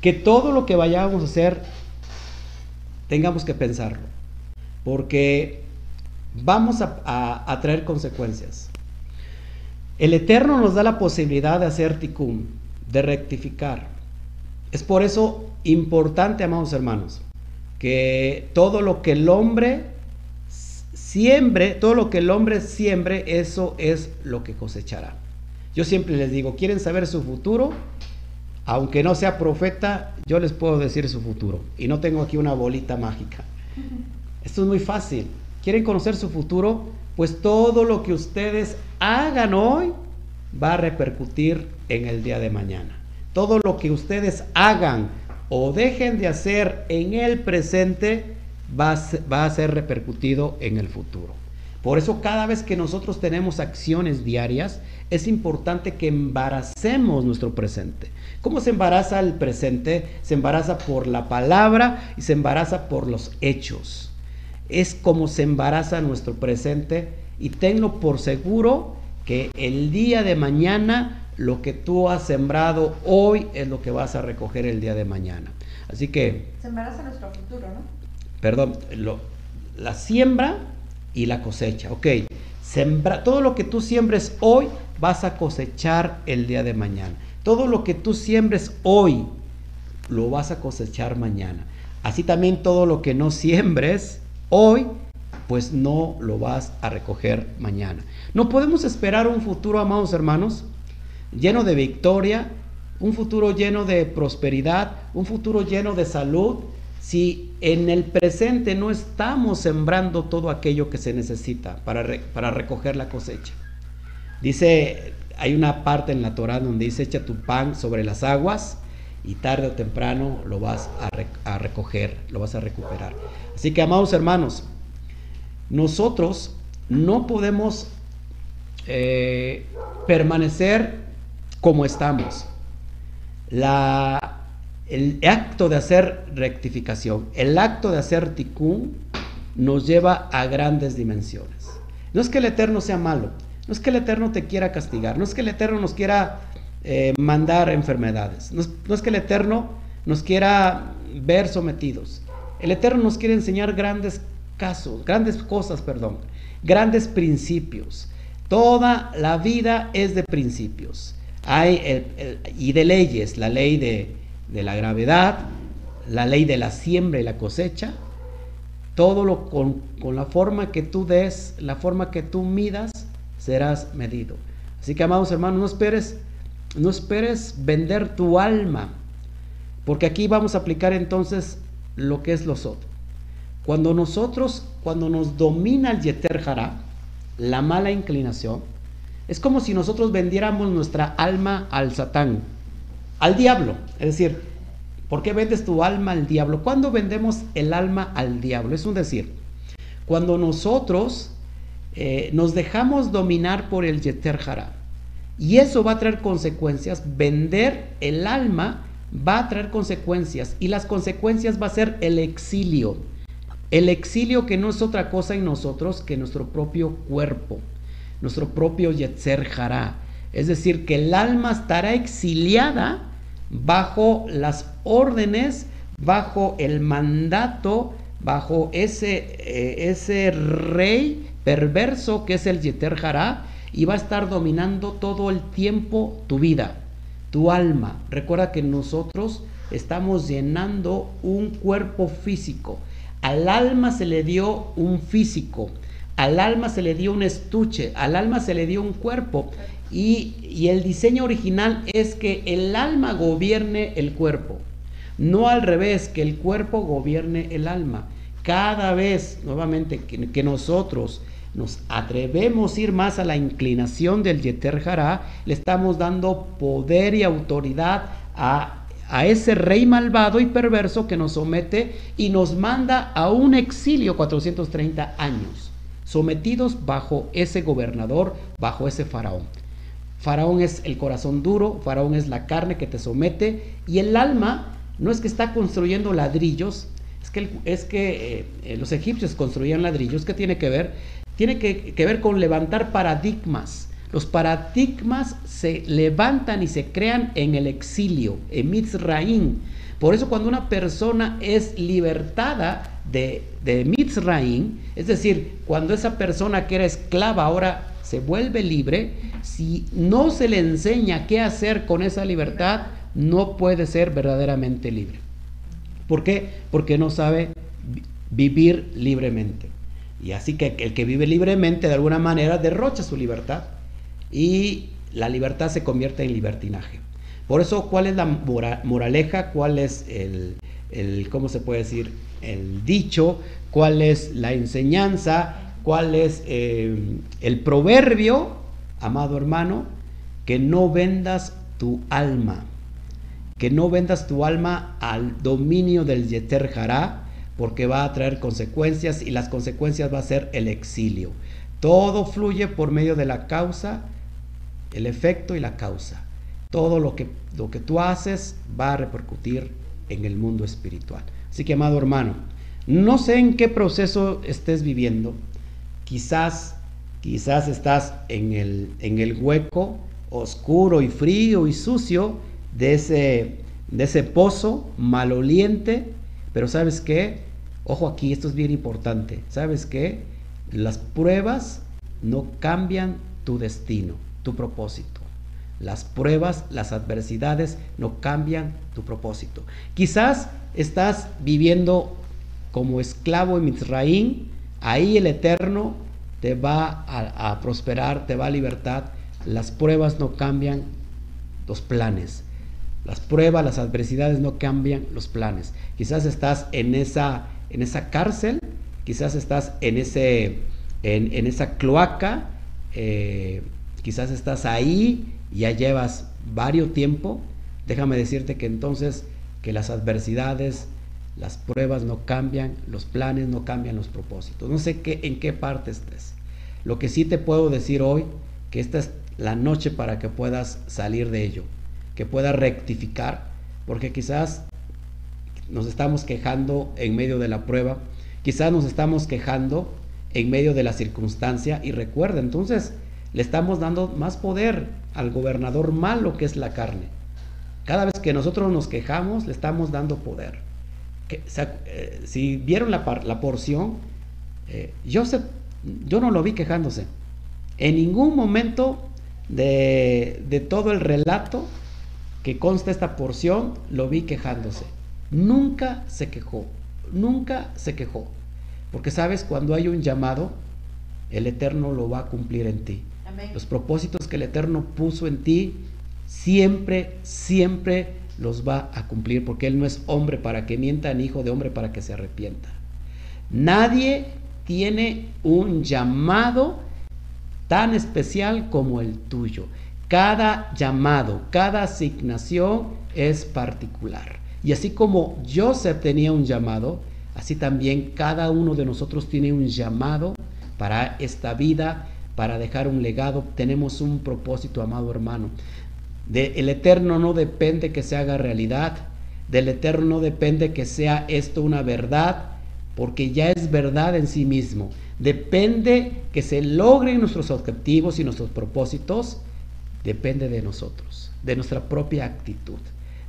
que todo lo que vayamos a hacer tengamos que pensarlo, porque vamos a, a, traer consecuencias. El Eterno nos da la posibilidad de hacer tikkun, de rectificar. Es por eso importante, amados hermanos, que todo lo que el hombre siembre, todo lo que el hombre siembre, eso es lo que cosechará. Yo siempre les digo, ¿quieren saber su futuro? Aunque no sea profeta, yo les puedo decir su futuro. Y no tengo aquí una bolita mágica. Esto es muy fácil. ¿Quieren conocer su futuro? Pues todo lo que ustedes hagan hoy va a repercutir en el día de mañana. Todo lo que ustedes hagan o dejen de hacer en el presente va a ser, va a ser repercutido en el futuro. Por eso cada vez que nosotros tenemos acciones diarias, es importante que embaracemos nuestro presente. ¿Cómo se embaraza el presente? Se embaraza por la palabra y se embaraza por los hechos. Es como se embaraza nuestro presente y tenlo por seguro que el día de mañana lo que tú has sembrado hoy es lo que vas a recoger el día de mañana. Así que...
Se embaraza nuestro futuro, ¿no?
Perdón, la siembra y la cosecha. Ok, sembra, todo lo que tú siembres hoy vas a cosechar el día de mañana. Todo lo que tú siembres hoy, lo vas a cosechar mañana. Así también todo lo que no siembres hoy, pues no lo vas a recoger mañana. No podemos esperar un futuro, amados hermanos, lleno de victoria, un futuro lleno de prosperidad, un futuro lleno de salud, si en el presente no estamos sembrando todo aquello que se necesita para, para recoger la cosecha. Dice hay una parte en la Torah donde dice echa tu pan sobre las aguas y tarde o temprano lo vas a, recoger, lo vas a recuperar. Así que, amados hermanos, nosotros no podemos eh, permanecer como estamos. La, el acto de hacer rectificación, el acto de hacer tikkun, nos lleva a grandes dimensiones. No es que el Eterno sea malo, no es que el Eterno te quiera castigar, no es que el Eterno nos quiera eh, mandar enfermedades, no es, que el Eterno nos quiera ver sometidos. El Eterno nos quiere enseñar grandes casos, grandes cosas, perdón, grandes principios. Toda la vida es de principios. Hay y de leyes, la ley de, la gravedad, la ley de la siembra y la cosecha, todo lo con, con, la forma que tú des, la forma que tú midas, serás medido. Así que, amados hermanos, no esperes, no esperes vender tu alma, porque aquí vamos a aplicar entonces lo que es los otros. Cuando nosotros, cuando nos domina el Yeter Jara, la mala inclinación, es como si nosotros vendiéramos nuestra alma al Satán, al diablo. Es decir, ¿por qué vendes tu alma al diablo? ¿Cuándo vendemos el alma al diablo? Es un decir, cuando nosotros eh, nos dejamos dominar por el Yeter. Y eso va a traer consecuencias. Vender el alma va a traer consecuencias. Y las consecuencias va a ser el exilio. El exilio que no es otra cosa en nosotros que nuestro propio cuerpo, nuestro propio Yetzer Jara. Es decir, que el alma estará exiliada bajo las órdenes, bajo el mandato, bajo ese, eh, ese rey perverso que es el Yeter Jara y va a estar dominando todo el tiempo tu vida, tu alma. Recuerda que nosotros estamos llenando un cuerpo físico. Al alma se le dio un físico, al alma se le dio un estuche, al alma se le dio un cuerpo. Y, el diseño original es que el alma gobierne el cuerpo, no al revés, que el cuerpo gobierne el alma. Cada vez, nuevamente, que, nosotros nos atrevemos a ir más a la inclinación del Yeter le estamos dando poder y autoridad a, ese rey malvado y perverso que nos somete y nos manda a un exilio 430 años, sometidos bajo ese gobernador, bajo ese faraón. Faraón es el corazón duro, Faraón es la carne que te somete y el alma no es que está construyendo ladrillos, es que, es que eh, los egipcios construían ladrillos, ¿qué tiene que ver? tiene que, ver con levantar paradigmas. Los paradigmas se levantan y se crean en el exilio, en Mitzraim. Por eso cuando una persona es libertada de, de Mitzraim, es decir, cuando esa persona que era esclava ahora se vuelve libre, si no se le enseña qué hacer con esa libertad, no puede ser verdaderamente libre. ¿Por qué? Porque no sabe vivir libremente. Y así que el que vive libremente de alguna manera derrocha su libertad y la libertad se convierte en libertinaje. Por eso, ¿cuál es la moraleja? ¿Cuál es el, el, cómo se puede decir, el dicho? ¿Cuál es la enseñanza? ¿Cuál es eh, el proverbio, amado hermano? Que no vendas tu alma. Que no vendas tu alma al dominio del Yeter Hará, porque va a traer consecuencias y las consecuencias va a ser el exilio. Todo fluye por medio de la causa, el efecto y la causa. Todo lo que, lo que tú haces va a repercutir en el mundo espiritual. Así que, amado hermano, no sé en qué proceso estés viviendo. Quizás, quizás estás en el, en el hueco oscuro y frío y sucio de ese, de ese pozo maloliente pero sabes qué? Ojo aquí, esto es bien importante. ¿Sabes qué? Las pruebas no cambian tu destino, tu propósito. Las pruebas, las adversidades no cambian tu propósito. Quizás estás viviendo como esclavo en Misraín, ahí el Eterno te va a, prosperar, te va a libertad. Las pruebas no cambian los planes. Las pruebas, las adversidades no cambian los planes. Quizás estás en esa, en esa cárcel, quizás estás en, ese, en, esa cloaca, eh, quizás estás ahí ya llevas varios tiempo. Déjame decirte que entonces que las adversidades, las pruebas no cambian, los planes no cambian los propósitos. No sé qué, en qué parte estés. Lo que sí te puedo decir hoy, que esta es la noche para que puedas salir de ello que pueda rectificar, porque quizás nos estamos quejando en medio de la prueba, quizás nos estamos quejando en medio de la circunstancia y recuerda, entonces le estamos dando más poder al gobernador malo que es la carne. Cada vez que nosotros nos quejamos, le estamos dando poder. Que, eh, si vieron la, la porción, eh, yo no lo vi quejándose. En ningún momento de, de todo el relato que consta esta porción, lo vi quejándose. Nunca se quejó, nunca se quejó. Porque sabes, cuando hay un llamado, el Eterno lo va a cumplir en ti. Los propósitos que el Eterno puso en ti, siempre, siempre los va a cumplir, porque Él no es hombre para que mienta, ni hijo de hombre para que se arrepienta. Nadie tiene un llamado tan especial como el tuyo. Cada llamado, cada asignación es particular. Y así como Joseph tenía un llamado, así también cada uno de nosotros tiene un llamado para esta vida, para dejar un legado. Tenemos un propósito, amado hermano. El eterno no depende que se haga realidad. Del eterno no depende que sea esto una verdad, porque ya es verdad en sí mismo. Depende que se logren nuestros objetivos y nuestros propósitos depende de nosotros, de nuestra propia actitud,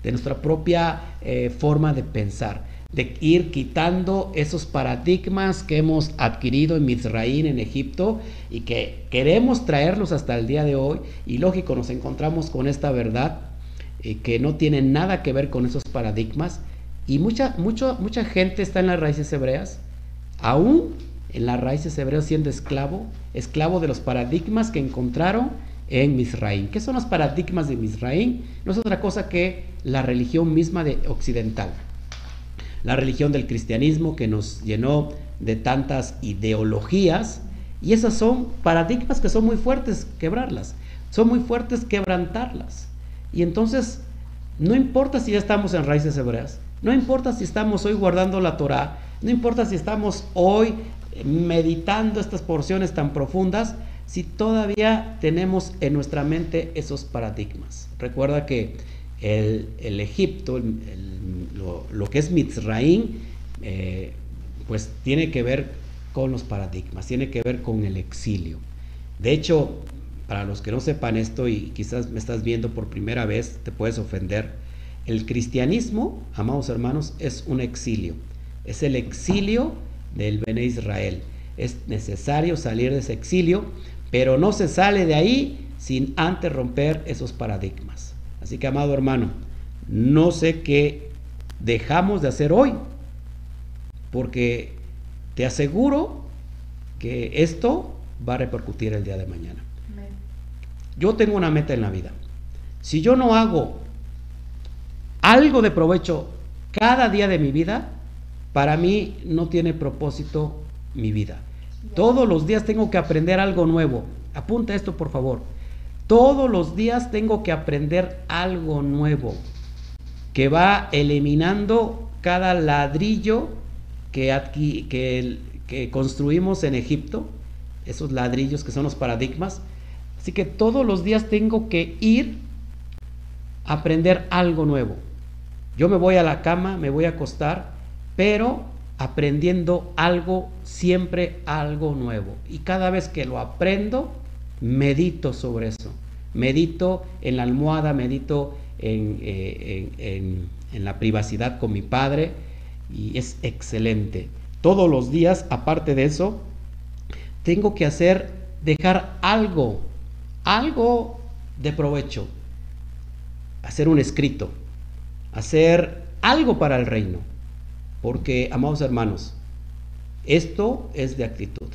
de nuestra propia eh, forma de pensar, de ir quitando esos paradigmas que hemos adquirido en Mizraín, en Egipto, y que queremos traerlos hasta el día de hoy. Y lógico, nos encontramos con esta verdad eh, que no tiene nada que ver con esos paradigmas. Y mucha, mucho, mucha gente está en las raíces hebreas, aún en las raíces hebreas siendo esclavo, esclavo de los paradigmas que encontraron en Misraín. ¿Qué son los paradigmas de Misraín? No es otra cosa que la religión misma de occidental. La religión del cristianismo que nos llenó de tantas ideologías y esas son paradigmas que son muy fuertes quebrarlas, son muy fuertes quebrantarlas. Y entonces no importa si ya estamos en raíces hebreas, no importa si estamos hoy guardando la Torah, no importa si estamos hoy meditando estas porciones tan profundas, si todavía tenemos en nuestra mente esos paradigmas. Recuerda que el, Egipto, lo, que es Mitzraín, eh, pues tiene que ver con los paradigmas, tiene que ver con el exilio. De hecho, para los que no sepan esto y quizás me estás viendo por primera vez, te puedes ofender. El cristianismo, amados hermanos, es un exilio. Es el exilio del Bene Israel. Es necesario salir de ese exilio, pero no se sale de ahí sin antes romper esos paradigmas. Así que, amado hermano, no sé qué dejamos de hacer hoy, porque te aseguro que esto va a repercutir el día de mañana. Yo tengo una meta en la vida. Si yo no hago algo de provecho cada día de mi vida, para mí no tiene propósito mi vida. Todos los días tengo que aprender algo nuevo. Apunta esto, por favor. Todos los días tengo que aprender algo nuevo que va eliminando cada ladrillo que, que, que construimos en Egipto, esos ladrillos que son los paradigmas. Así que todos los días tengo que ir a aprender algo nuevo. Yo me voy a la cama, me voy a acostar, pero aprendiendo algo, siempre algo nuevo. Y cada vez que lo aprendo, medito sobre eso. Medito en la almohada, medito en, eh, en la privacidad con mi padre y es excelente. Todos los días, aparte de eso, tengo que hacer, dejar algo, algo de provecho. Hacer un escrito, hacer algo para el reino. Porque, amados hermanos, esto es de actitud.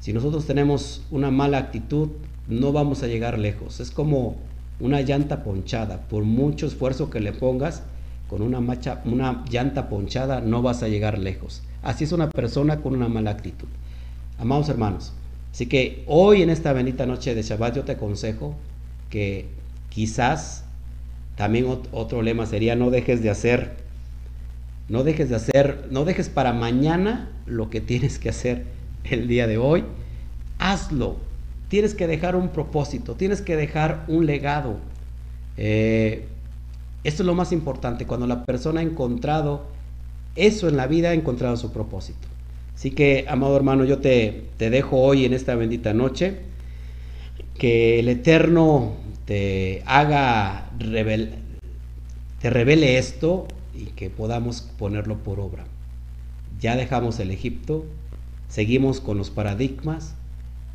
Si nosotros tenemos una mala actitud, no vamos a llegar lejos. Es como una llanta ponchada. Por mucho esfuerzo que le pongas, con una, macha, una llanta ponchada no vas a llegar lejos. Así es una persona con una mala actitud. Amados hermanos, así que hoy en esta bendita noche de Shabbat yo te aconsejo que quizás también otro lema sería no dejes de hacer, no dejes de hacer, no dejes para mañana lo que tienes que hacer el día de hoy. Hazlo. Tienes que dejar un propósito, tienes que dejar un legado. Eh, esto es lo más importante, cuando la persona ha encontrado eso en la vida, ha encontrado su propósito. Así que, amado hermano, yo te, te dejo hoy en esta bendita noche, que el Eterno te haga, te revele esto y que podamos ponerlo por obra. Ya dejamos el Egipto, seguimos con los paradigmas,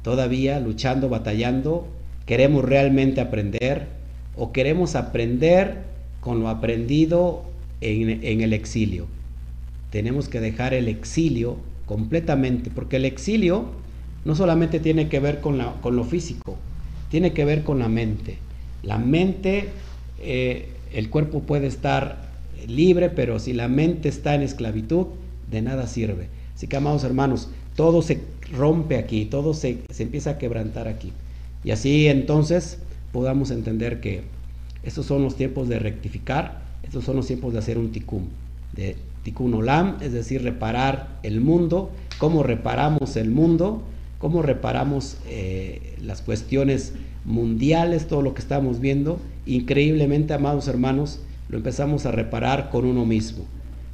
todavía luchando, batallando, queremos realmente aprender o queremos aprender con lo aprendido en, el exilio. Tenemos que dejar el exilio completamente, porque el exilio no solamente tiene que ver con, con lo físico, tiene que ver con la mente. La mente, eh, el cuerpo puede estar libre, pero si la mente está en esclavitud, de nada sirve. Así que, amados hermanos, todo se rompe aquí, todo se, se empieza a quebrantar aquí. Y así entonces podamos entender que estos son los tiempos de rectificar, estos son los tiempos de hacer un tikkun, de tikkun olam, es decir, reparar el mundo, cómo reparamos el mundo, cómo reparamos eh, las cuestiones mundiales, todo lo que estamos viendo. Increíblemente, amados hermanos, lo empezamos a reparar con uno mismo,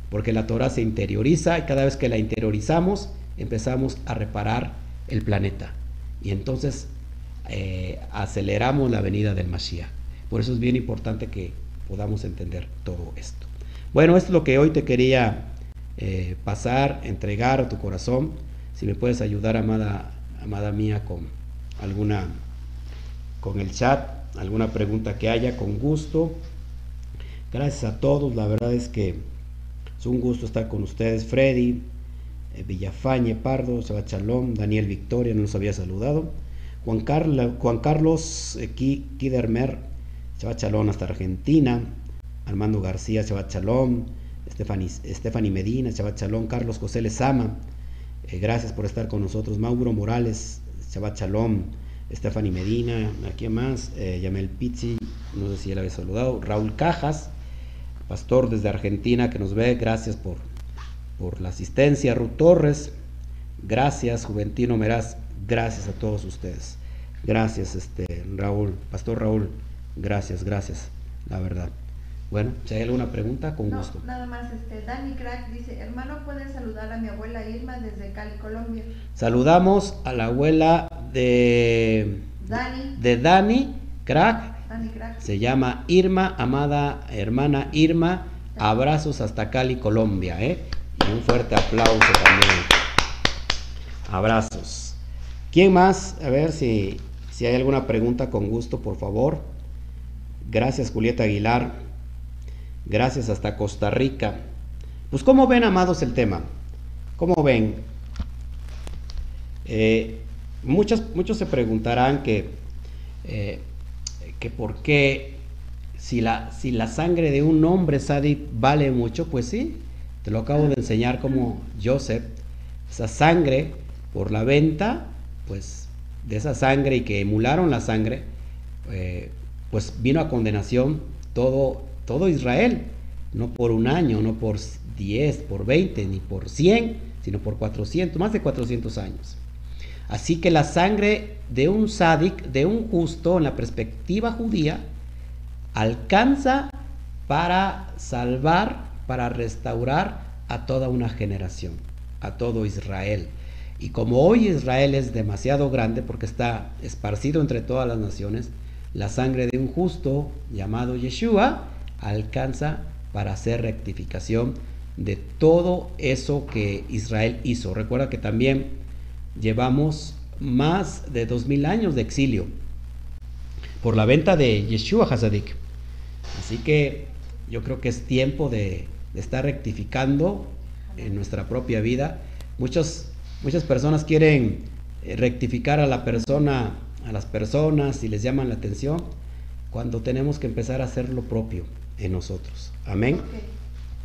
porque la Torah se interioriza y cada vez que la interiorizamos, empezamos a reparar el planeta. Y entonces eh, aceleramos la venida del Mashiach. Por eso es bien importante que podamos entender todo esto. Bueno, esto es lo que hoy te quería eh, pasar, entregar a tu corazón. Si me puedes ayudar, amada, amada mía, con alguna, con el chat, alguna pregunta que haya, con gusto. Gracias a todos, la verdad es que es un gusto estar con ustedes. Freddy, Villafañe, Pardo, Sabachalón, Daniel Victoria, no nos había saludado. Juan, Carlos eh, Kidermer, Shabbat Chalón hasta Argentina, Armando García, Shabbat Chalón, Stephanie, Medina, Shabbat Chalón, Carlos José Lezama, eh, gracias por estar con nosotros, Mauro Morales, Shabbat Chalón, Stephanie Medina, aquí más, eh, Yamel Pizzi, no sé si la había saludado, Raúl Cajas, pastor desde Argentina que nos ve, gracias por, por la asistencia, Ruth Torres, gracias, Juventino Meraz, gracias a todos ustedes, gracias este, Raúl, Pastor Raúl. Gracias, gracias, la verdad. Bueno, si hay alguna pregunta, con gusto.
Nada más, este, Dani Crack dice, hermano, ¿puedes saludar a mi abuela Irma desde Cali, Colombia?
Saludamos a la abuela de
Dani,
de Dani Crack
Annie Crack.
Se llama Irma, amada hermana Irma. Abrazos hasta Cali, Colombia. ¿eh? Un fuerte aplauso también. Abrazos. ¿Quién más? A ver si, si hay alguna pregunta con gusto, por favor. Gracias, Julieta Aguilar. Gracias hasta Costa Rica. Pues, ¿cómo ven, amados, el tema? ¿Cómo ven? Eh, muchos, muchos se preguntarán que, eh, que por qué si la, si la sangre de un hombre sádico vale mucho, pues sí, te lo acabo de enseñar como Joseph, esa sangre por la venta, pues de esa sangre y que emularon la sangre, eh, pues vino a condenación todo, todo Israel, no por un año, no por 10, por 20, ni por 100, sino por 400, más de 400 años. Así que la sangre de un sádic, de un justo, en la perspectiva judía, alcanza para salvar, para restaurar a toda una generación, a todo Israel. Y como hoy Israel es demasiado grande porque está esparcido entre todas las naciones, la sangre de un justo llamado Yeshua alcanza para hacer rectificación de todo eso que Israel hizo. Recuerda que también llevamos más de dos mil años de exilio por la venta de Yeshua Hazadik. Así que yo creo que es tiempo de, de estar rectificando en nuestra propia vida. Muchos, muchas personas quieren eh, rectificar a la persona, a las personas y les llaman la atención, cuando tenemos que empezar a hacer lo propio en nosotros. Amén.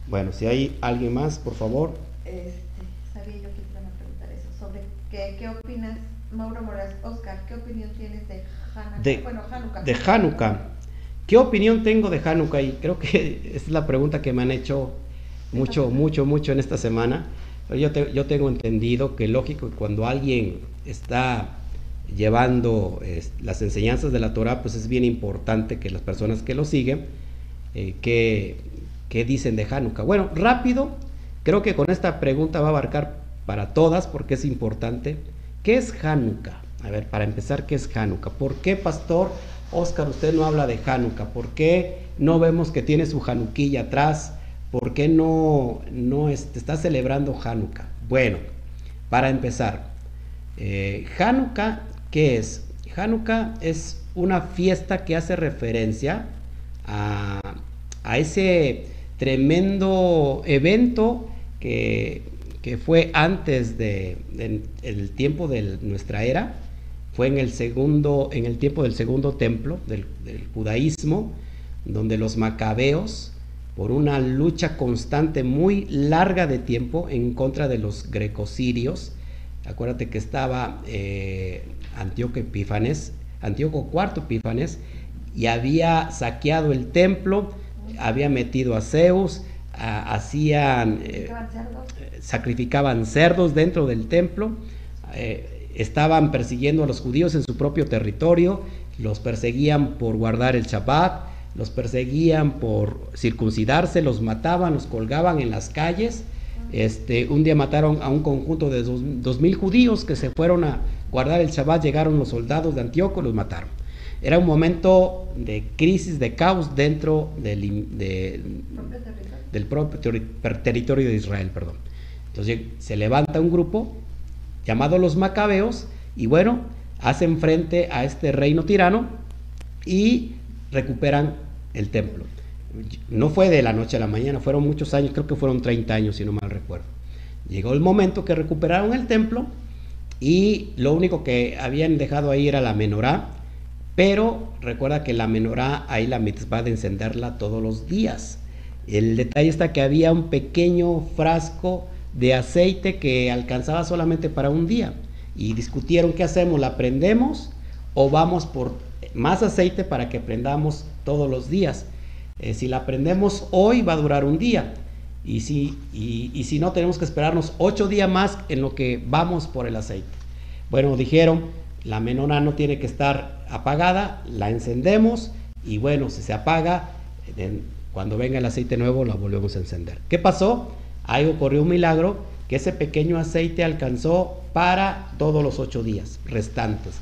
Bueno, si hay alguien más, por favor.
Este, sabía yo que te iban a preguntar eso. Sobre qué, qué opinas, Mauro Morales, Oscar, ¿qué opinión tienes de Hanukkah?
De,
bueno, Hanukkah.
de Hanukkah. ¿Qué opinión tengo de Hanukkah? Y creo que es la pregunta que me han hecho mucho, mucho, mucho en esta semana. Yo, te- yo tengo entendido que lógico que cuando alguien está llevando es, las enseñanzas de la Torah, pues es bien importante que las personas que lo siguen, eh, que, que dicen de Hanukkah. Bueno, rápido, creo que con esta pregunta va a abarcar para todas porque es importante. ¿Qué es Hanukkah? A ver, para empezar, ¿qué es Hanukkah? ¿Por qué, pastor Oscar, usted no habla de Hanukkah? ¿Por qué no vemos que tiene su Hanukkilla atrás? ¿Por qué no, no está celebrando Hanukkah? Bueno, para empezar, eh, Hanukkah, ¿qué es? Hanukkah es una fiesta que hace referencia a, a ese tremendo evento que, que fue antes de, de- el tiempo de nuestra era, fue en el segundo, en el tiempo del segundo templo del, del judaísmo, donde los macabeos, por una lucha constante muy larga de tiempo en contra de los grecosirios, acuérdate que estaba eh, Antíoco Epífanes, Antíoco IV Epífanes, y había saqueado el templo, había metido a Zeus, a- hacían eh,
¿Sacrificaban cerdos?
eh, sacrificaban cerdos dentro del templo, eh, estaban persiguiendo a los judíos en su propio territorio, los perseguían por guardar el Shabbat, los perseguían por circuncidarse, los mataban, los colgaban en las calles. Este, un día mataron a un conjunto de dos, dos mil judíos que se fueron a guardar el Shabbat, llegaron los soldados de Antíoco, los mataron. Era un momento de crisis, de caos dentro del,
Propio
del propio territorio de Israel, perdón. Entonces se levanta un grupo llamado los macabeos y bueno, hacen frente a este reino tirano y recuperan el templo. No fue de la noche a la mañana, fueron muchos años, creo que fueron 30 años si no mal recuerdo. Llegó el momento que recuperaron el templo y lo único que habían dejado ahí era la menorá, pero recuerda que la menorá hay la mitzvah de encenderla todos los días. El detalle está que había un pequeño frasco de aceite que alcanzaba solamente para un día y discutieron qué hacemos, la prendemos o vamos por más aceite para que prendamos todos los días. Eh, si la prendemos hoy va a durar un día y si, y, si no tenemos que esperarnos ocho días más en lo que vamos por el aceite. Bueno, dijeron, la menorá no tiene que estar apagada, la encendemos y bueno, si se apaga, cuando venga el aceite nuevo la volvemos a encender. ¿Qué pasó? Ahí ocurrió un milagro que ese pequeño aceite alcanzó para todos los ocho días restantes.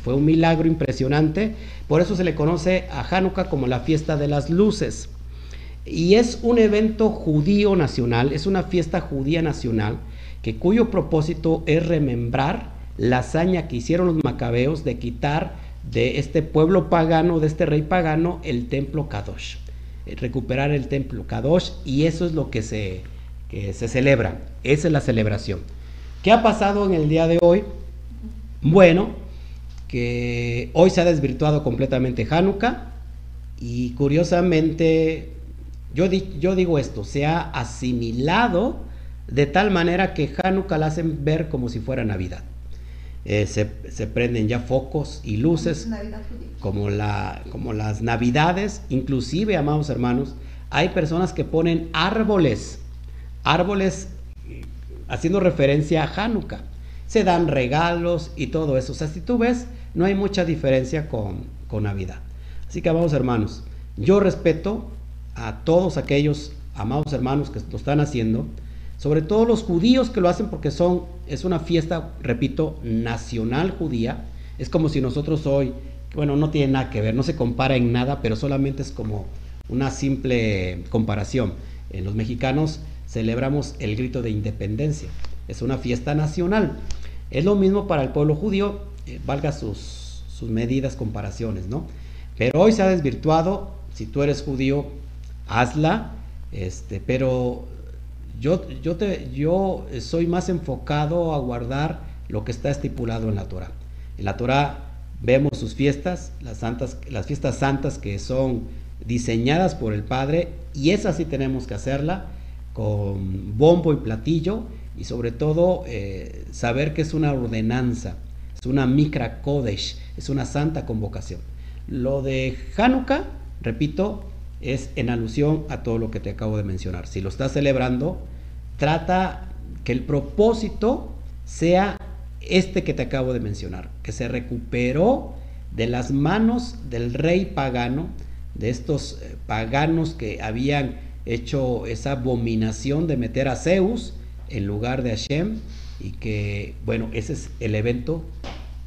Fue un milagro impresionante. Por eso se le conoce a Hanukkah como la fiesta de las luces. Y es un evento judío nacional, es una fiesta judía nacional, que cuyo propósito es remembrar la hazaña que hicieron los macabeos de quitar de este pueblo pagano, de este rey pagano, el templo Kadosh. Recuperar el templo Kadosh y eso es lo que se, que se celebra. Esa es la celebración. ¿Qué ha pasado en el día de hoy? Bueno, que hoy se ha desvirtuado completamente Hanukkah y curiosamente yo, yo digo esto, se ha asimilado de tal manera que Hanukkah la hacen ver como si fuera Navidad. Eh, se, prenden ya focos y luces como, la, como las navidades, inclusive, amados hermanos, hay personas que ponen árboles, árboles eh, haciendo referencia a Hanukkah. Se dan regalos y todo eso. O sea, si tú ves, no hay mucha diferencia con, con Navidad. Así que, amados hermanos, yo respeto a todos aquellos amados hermanos que lo están haciendo, sobre todo los judíos que lo hacen porque son, es una fiesta, repito, nacional judía. Es como si nosotros hoy, bueno, no tiene nada que ver, no se compara en nada, pero solamente es como una simple comparación. En los mexicanos celebramos el grito de independencia, es una fiesta nacional. Es lo mismo para el pueblo judío, eh, valga sus, sus medidas, comparaciones, ¿no? Pero hoy se ha desvirtuado, si tú eres judío, hazla, este, pero yo, yo, te, yo soy más enfocado a guardar lo que está estipulado en la Torah. En la Torah vemos sus fiestas, las, santas, las fiestas santas que son diseñadas por el Padre, y esa sí tenemos que hacerla con bombo y platillo, y sobre todo eh, saber que es una ordenanza, es una mikra kodesh, es una santa convocación. Lo de Hanukkah, repito, es en alusión a todo lo que te acabo de mencionar. Si lo estás celebrando, trata que el propósito sea este que te acabo de mencionar, que se recuperó de las manos del rey pagano, de estos eh, paganos que habían hecho esa abominación de meter a Zeus en lugar de Hashem, y que, bueno, ese es el evento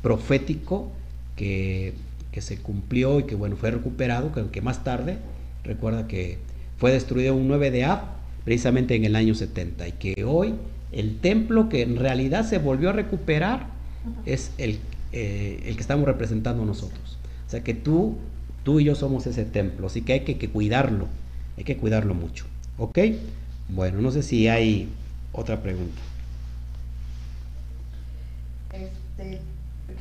profético que, que se cumplió y que, bueno, fue recuperado, que aunque más tarde Recuerda que fue destruido un 9 de Ab precisamente en el año 70 y que hoy el templo que en realidad se volvió a recuperar es el, eh, el que estamos representando nosotros. O sea que tú, tú y yo somos ese templo, así que hay que, que cuidarlo, hay que cuidarlo mucho. ¿Ok? Bueno, no sé si hay otra pregunta.
Este,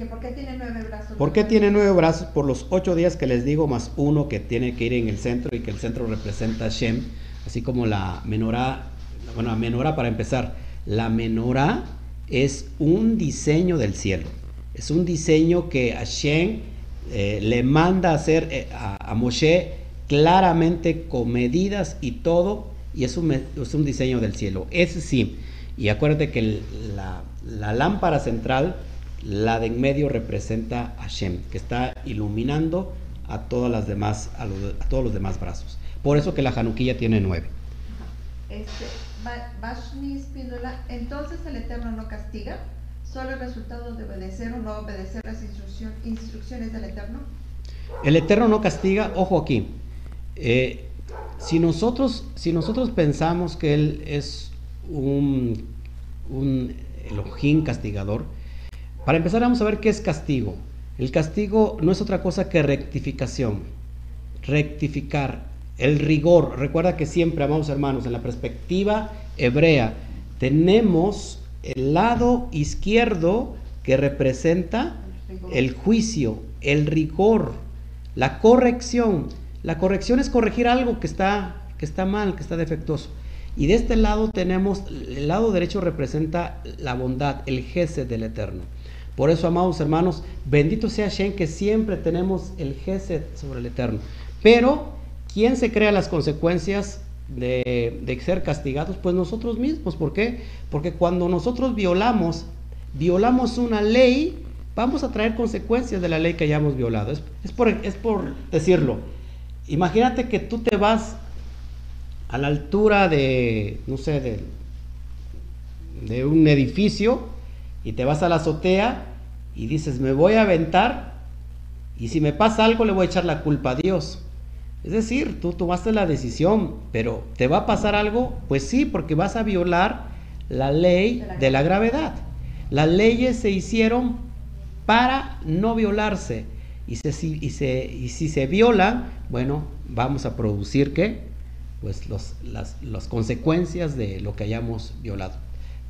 ¿Por qué tiene nueve brazos?
¿Por qué tiene nueve brazos? Por los ocho días que les digo, más uno que tiene que ir en el centro y que el centro representa a Shem, así como la menorá, bueno, la menorá para empezar, la menorá es un diseño del cielo, es un diseño que Hashem eh, le manda a hacer eh, a, Moshe claramente con medidas y todo, y es un, es un diseño del cielo, ese sí, y acuérdate que la, la lámpara central, la de en medio representa a Shem, que está iluminando a todas las demás, a, todos los demás brazos. Por eso que la Januquilla tiene nueve.
Este, entonces el Eterno no castiga, solo el resultado de obedecer o no obedecer las instrucciones del Eterno.
El Eterno no castiga, ojo aquí, eh, si, nosotros, si nosotros pensamos que Él es un, un castigador, para empezar vamos a ver qué es castigo. El castigo no es otra cosa que rectificación. Rectificar. El rigor. Recuerda que siempre, amados hermanos, en la perspectiva hebrea, tenemos el lado izquierdo que representa el juicio, el rigor, la corrección. La corrección es corregir algo que está, que está mal, que está defectuoso. Y de este lado tenemos, el lado derecho representa la bondad, el jefe del Eterno. Por eso, amados hermanos, bendito sea Shen que siempre tenemos el Gesed sobre el Eterno. Pero, ¿quién se crea las consecuencias de, ser castigados? Pues nosotros mismos. ¿Por qué? Porque cuando nosotros violamos, violamos una ley, vamos a traer consecuencias de la ley que hayamos violado. Es, por, es por decirlo. Imagínate que tú te vas a la altura de, no sé, de, de un edificio y te vas a la azotea y dices, me voy a aventar y si me pasa algo le voy a echar la culpa a Dios. Es decir, tú tomaste la decisión, pero ¿te va a pasar algo? Pues sí, porque vas a violar la ley de la gravedad. Las leyes se hicieron para no violarse. Y, y, si se violan, bueno, vamos a producir qué? Pues los, las, las consecuencias de lo que hayamos violado.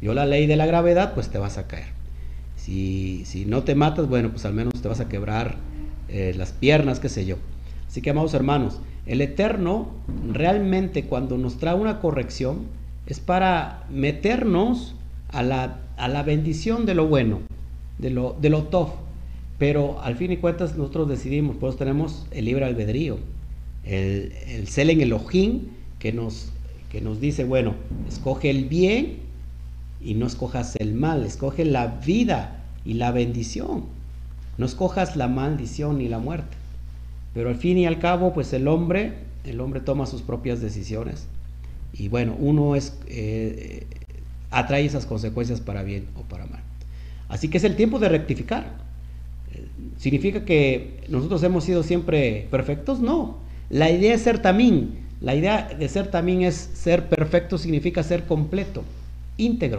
Viola la ley de la gravedad, pues te vas a caer. Si, si no te matas, bueno, pues al menos te vas a quebrar eh, las piernas, qué sé yo. Así que, amados hermanos, el Eterno realmente cuando nos trae una corrección es para meternos a la, a la bendición de lo bueno, de lo, de lo tof. Pero al fin y cuentas nosotros decidimos, pues tenemos el libre albedrío, el, el Selen Elohim que nos, que nos dice, bueno, escoge el bien y no escojas el mal, escoge la vida y la bendición, no escojas la maldición ni la muerte. Pero al fin y al cabo, pues el hombre, el hombre toma sus propias decisiones. Y bueno, uno es, eh, atrae esas consecuencias para bien o para mal. Así que es el tiempo de rectificar. ¿Significa que nosotros hemos sido siempre perfectos? No. La idea es ser tamín. La idea de ser tamín es ser perfecto, significa ser completo, íntegro.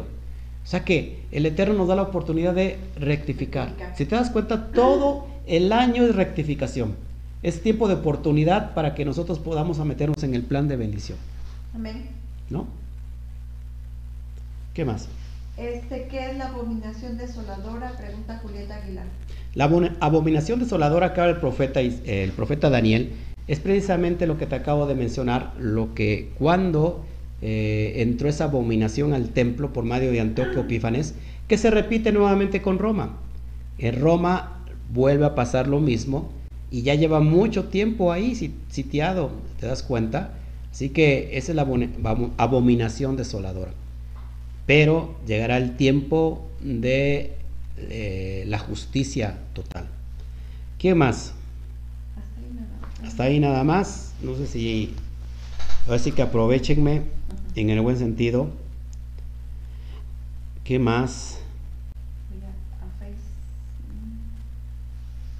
O sea que el Eterno nos da la oportunidad de rectificar. Si te das cuenta, todo el año es rectificación. Es tiempo de oportunidad para que nosotros podamos meternos en el plan de bendición.
Amén.
¿No? ¿Qué más?
Este, ¿Qué es la abominación desoladora? Pregunta Julieta Aguilar.
La abominación desoladora que habla el profeta, el profeta Daniel es precisamente lo que te acabo de mencionar, lo que cuando eh, entró esa abominación al templo por medio de Antíoco Epífanes, que se repite nuevamente con Roma. En Roma vuelve a pasar lo mismo y ya lleva mucho tiempo ahí sitiado, ¿te das cuenta? Así que esa es la abominación desoladora. Pero llegará el tiempo de eh, la justicia total. ¿Qué más? Hasta ahí nada más. No sé si. Así que aprovechenme en el buen sentido. ¿Qué más?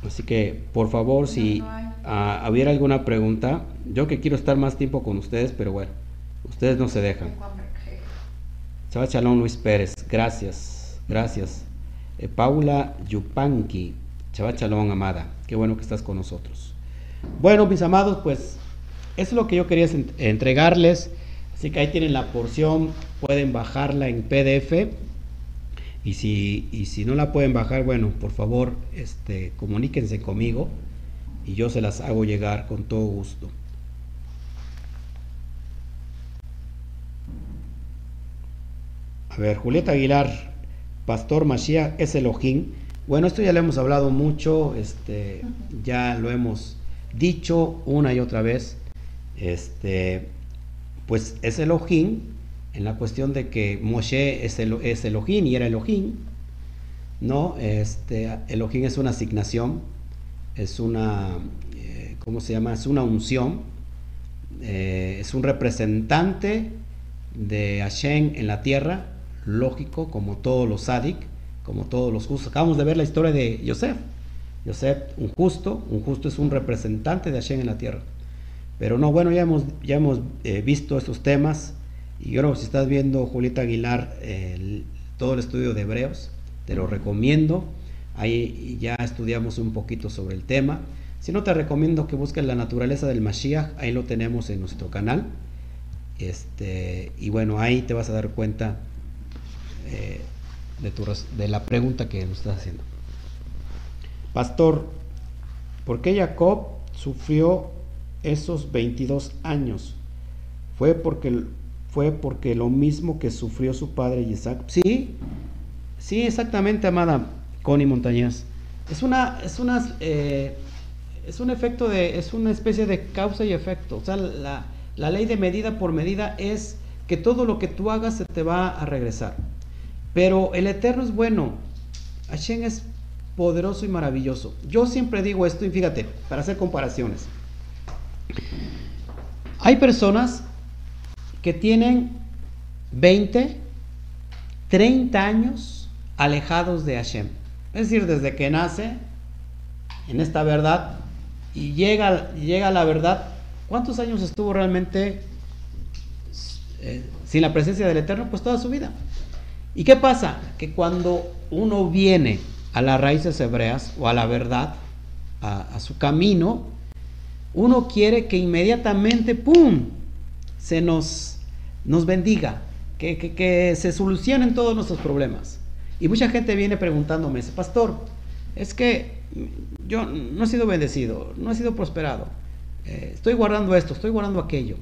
Así que, por favor, si hubiera alguna pregunta, yo que quiero estar más tiempo con ustedes, pero bueno, ustedes no se dejan. Chava Chalón Luis Pérez, gracias, gracias. Eh, Paula Yupanqui, Chava Chalón Amada, qué bueno que estás con nosotros. Bueno, mis amados, pues eso es lo que yo quería entregarles. Así que ahí tienen la porción, pueden bajarla en PDF y si, y si no la pueden bajar, bueno, por favor, este, comuníquense conmigo y yo se las hago llegar con todo gusto. A ver, Julieta Aguilar, Pastor Mashiach es Elohim. Bueno, esto ya lo hemos hablado mucho, este, ya lo hemos dicho una y otra vez. Este, pues es Elohim en la cuestión de que Moshe es, el, es Elohim y era Elohim, ¿no? Este, Elohim es una asignación, es una, eh, ¿cómo se llama? Es una unción, eh, es un representante de Hashem en la tierra, lógico, como todos los sadik, como todos los justos. Acabamos de ver la historia de Yosef. Yosef, un justo, un justo es un representante de Hashem en la tierra. Pero no, bueno, ya hemos, ya hemos eh, visto estos temas y yo creo si estás viendo Julieta Aguilar todo el estudio de Hebreos, te lo recomiendo. Ahí ya estudiamos un poquito sobre el tema. Si no, te recomiendo que busques la naturaleza del Mashiach. Ahí lo tenemos en nuestro canal. Este, y bueno, ahí te vas a dar cuenta eh, de, tu, de la pregunta que nos estás haciendo. Pastor, ¿por qué Jacob sufrió esos 22 años? ¿Fue porque fue porque lo mismo que sufrió su padre Isaac. Sí, sí, exactamente, amada Connie Montañez. Es una, es una, eh, es un efecto de, es una especie de causa y efecto. O sea, la, la ley de medida por medida es que todo lo que tú hagas se te va a regresar. Pero el Eterno es bueno. Hashem es poderoso y maravilloso. Yo siempre digo esto y fíjate, para hacer comparaciones. Hay personas que tienen 20, 30 años alejados de Hashem. Es decir, desde que nace en esta verdad y llega, llega a la verdad, ¿cuántos años estuvo realmente eh, sin la presencia del Eterno? Pues toda su vida. ¿Y qué pasa? Que cuando uno viene a las raíces hebreas o a la verdad, a, su camino, uno quiere que inmediatamente, ¡pum!, se nos, nos bendiga, que, que, se solucionen todos nuestros problemas. Y mucha gente viene preguntándome, pastor, es que yo no he sido bendecido, no he sido prosperado, eh, estoy guardando esto, estoy guardando aquello.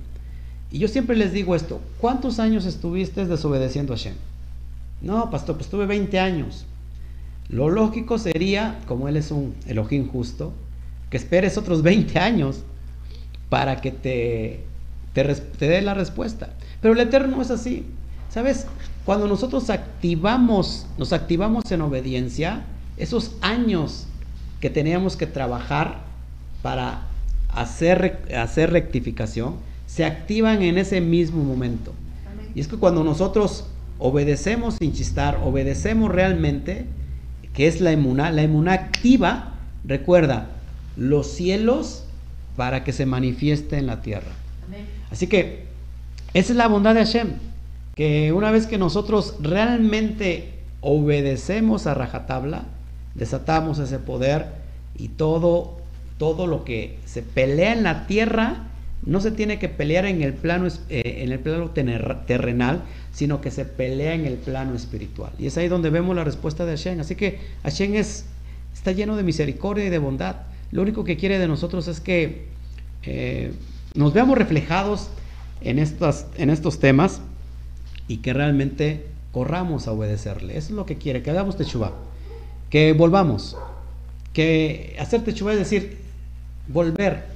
Y yo siempre les digo esto, ¿cuántos años estuviste desobedeciendo a Shem? No, pastor, pues tuve 20 años. Lo lógico sería, como él es un Elohim justo, que esperes otros 20 años para que te, te, dé la respuesta. Pero el Eterno no es así. ¿Sabes? Cuando nosotros activamos, nos activamos en obediencia, esos años que teníamos que trabajar para hacer, hacer rectificación, se activan en ese mismo momento. Y es que cuando nosotros obedecemos sin chistar, obedecemos realmente, que es la emuná, la emuná activa, recuerda, los cielos para que se manifieste en la tierra. Así que esa es la bondad de Hashem, que una vez que nosotros realmente obedecemos a Rajatabla, desatamos ese poder y todo, todo lo que se pelea en la tierra no se tiene que pelear en el plano, eh, en el plano terrenal, sino que se pelea en el plano espiritual. Y es ahí donde vemos la respuesta de Hashem. Así que Hashem es, está lleno de misericordia y de bondad. Lo único que quiere de nosotros es que eh, nos veamos reflejados en, estas, en estos temas y que realmente corramos a obedecerle. Eso es lo que quiere, que hagamos techuva, que volvamos, que hacer techuva es decir, volver,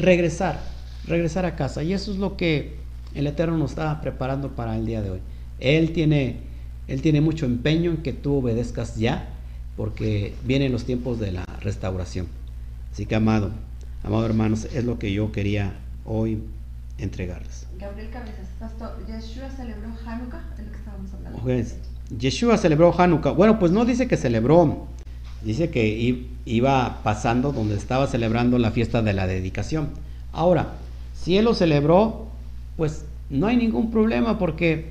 regresar, regresar a casa. Y eso es lo que el Eterno nos está preparando para el día de hoy. Él tiene, él tiene mucho empeño en que tú obedezcas ya, porque vienen los tiempos de la restauración. Así que, amado, amado hermanos, es lo que yo quería hoy entregarles.
Gabriel Cabezas, pastor, ¿Yeshua celebró Hanukkah? Es lo que estábamos hablando.
Yeshua celebró Hanukkah. Bueno, pues no dice que celebró, dice que iba pasando donde estaba celebrando la fiesta de la dedicación. Ahora, si él lo celebró, pues no hay ningún problema porque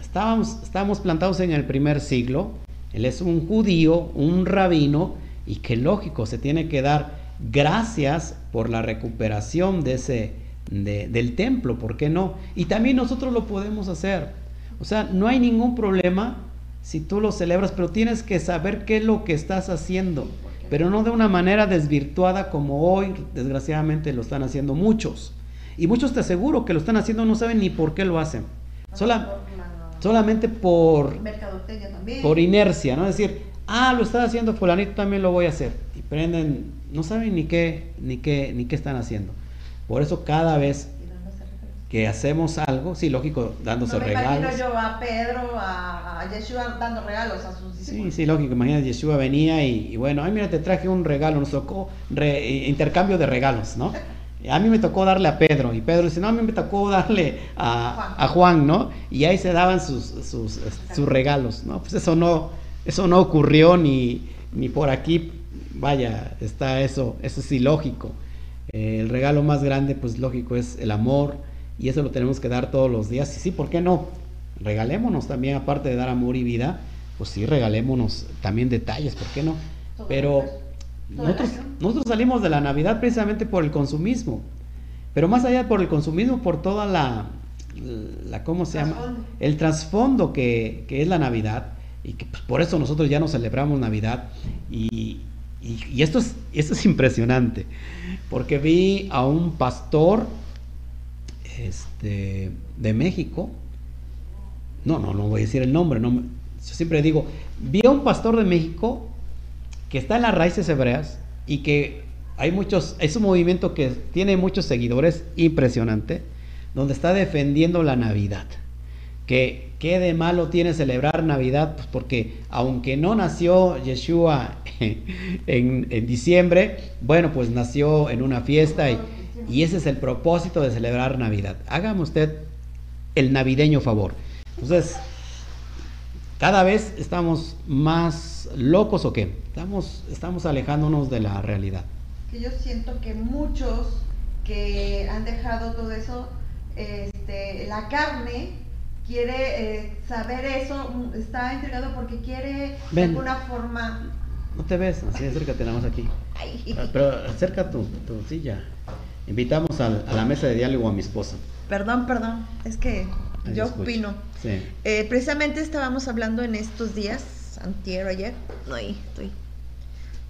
estábamos, plantados en el primer siglo. Él es un judío, un rabino, y que lógico, se tiene que dar gracias por la recuperación de ese, del templo, ¿por qué no? Y también nosotros lo podemos hacer. O sea, no hay ningún problema si tú lo celebras, pero tienes que saber qué es lo que estás haciendo, pero no de una manera desvirtuada como hoy, desgraciadamente, lo están haciendo muchos. Y muchos te aseguro que lo están haciendo, no saben ni por qué lo hacen. solamente por, por inercia, ¿no? Es decir, ah, lo está haciendo fulanito, también lo voy a hacer. Y prenden, no saben ni qué, ni qué, ni qué están haciendo. Por eso cada vez que hacemos algo, sí, lógico, dándose no me regalos.
yo a Pedro, a, Yeshua dando regalos a sus discípulos.
Sí, sí, lógico, imagínate, Yeshua venía y, bueno, ay, mira, te traje un regalo, nos tocó intercambio de regalos, ¿no? A mí me tocó darle a Pedro y Pedro dice, no, a mí me tocó darle a, Juan, ¿no? Y ahí se daban sus, sus, sus, regalos, ¿no? Pues eso no, eso no ocurrió ni, ni por aquí, vaya, está eso, eso es ilógico. Eh, el regalo más grande, pues lógico, es el amor, y eso lo tenemos que dar todos los días. Y sí, ¿por qué no? Regalémonos también, aparte de dar amor y vida, pues sí, regalémonos también detalles, ¿por qué no? Pero nosotros, nosotros salimos de la Navidad precisamente por el consumismo, pero más allá por el consumismo, por toda la, la ¿cómo se llama? El trasfondo que, que, es la Navidad, y que pues, por eso nosotros ya no celebramos Navidad, y, y, y esto, es, esto es impresionante, porque vi a un pastor, de México. No, no, no voy a decir el nombre. No, yo siempre digo, vi a un pastor de México que está en las raíces hebreas y que hay muchos, es un movimiento que tiene muchos seguidores, impresionante, donde está defendiendo la Navidad. Que qué de malo tiene celebrar Navidad, pues porque aunque no nació Yeshua en, en diciembre, bueno, pues nació en una fiesta y, y ese es el propósito de celebrar Navidad. Hágame usted el navideño favor. Entonces, cada vez estamos más locos o qué? Estamos, estamos alejándonos de la realidad.
Que yo siento que muchos que han dejado todo eso, este, la carne quiere eh, saber eso, está intrigado porque quiere de alguna forma...
No te ves, así acércate nada más aquí. Ah, pero acerca tu, tu silla. Invitamos a la mesa de diálogo a mi esposa.
Perdón, perdón, es que yo opino. Eh, precisamente estábamos hablando en estos días, antier ayer, no, ahí estoy,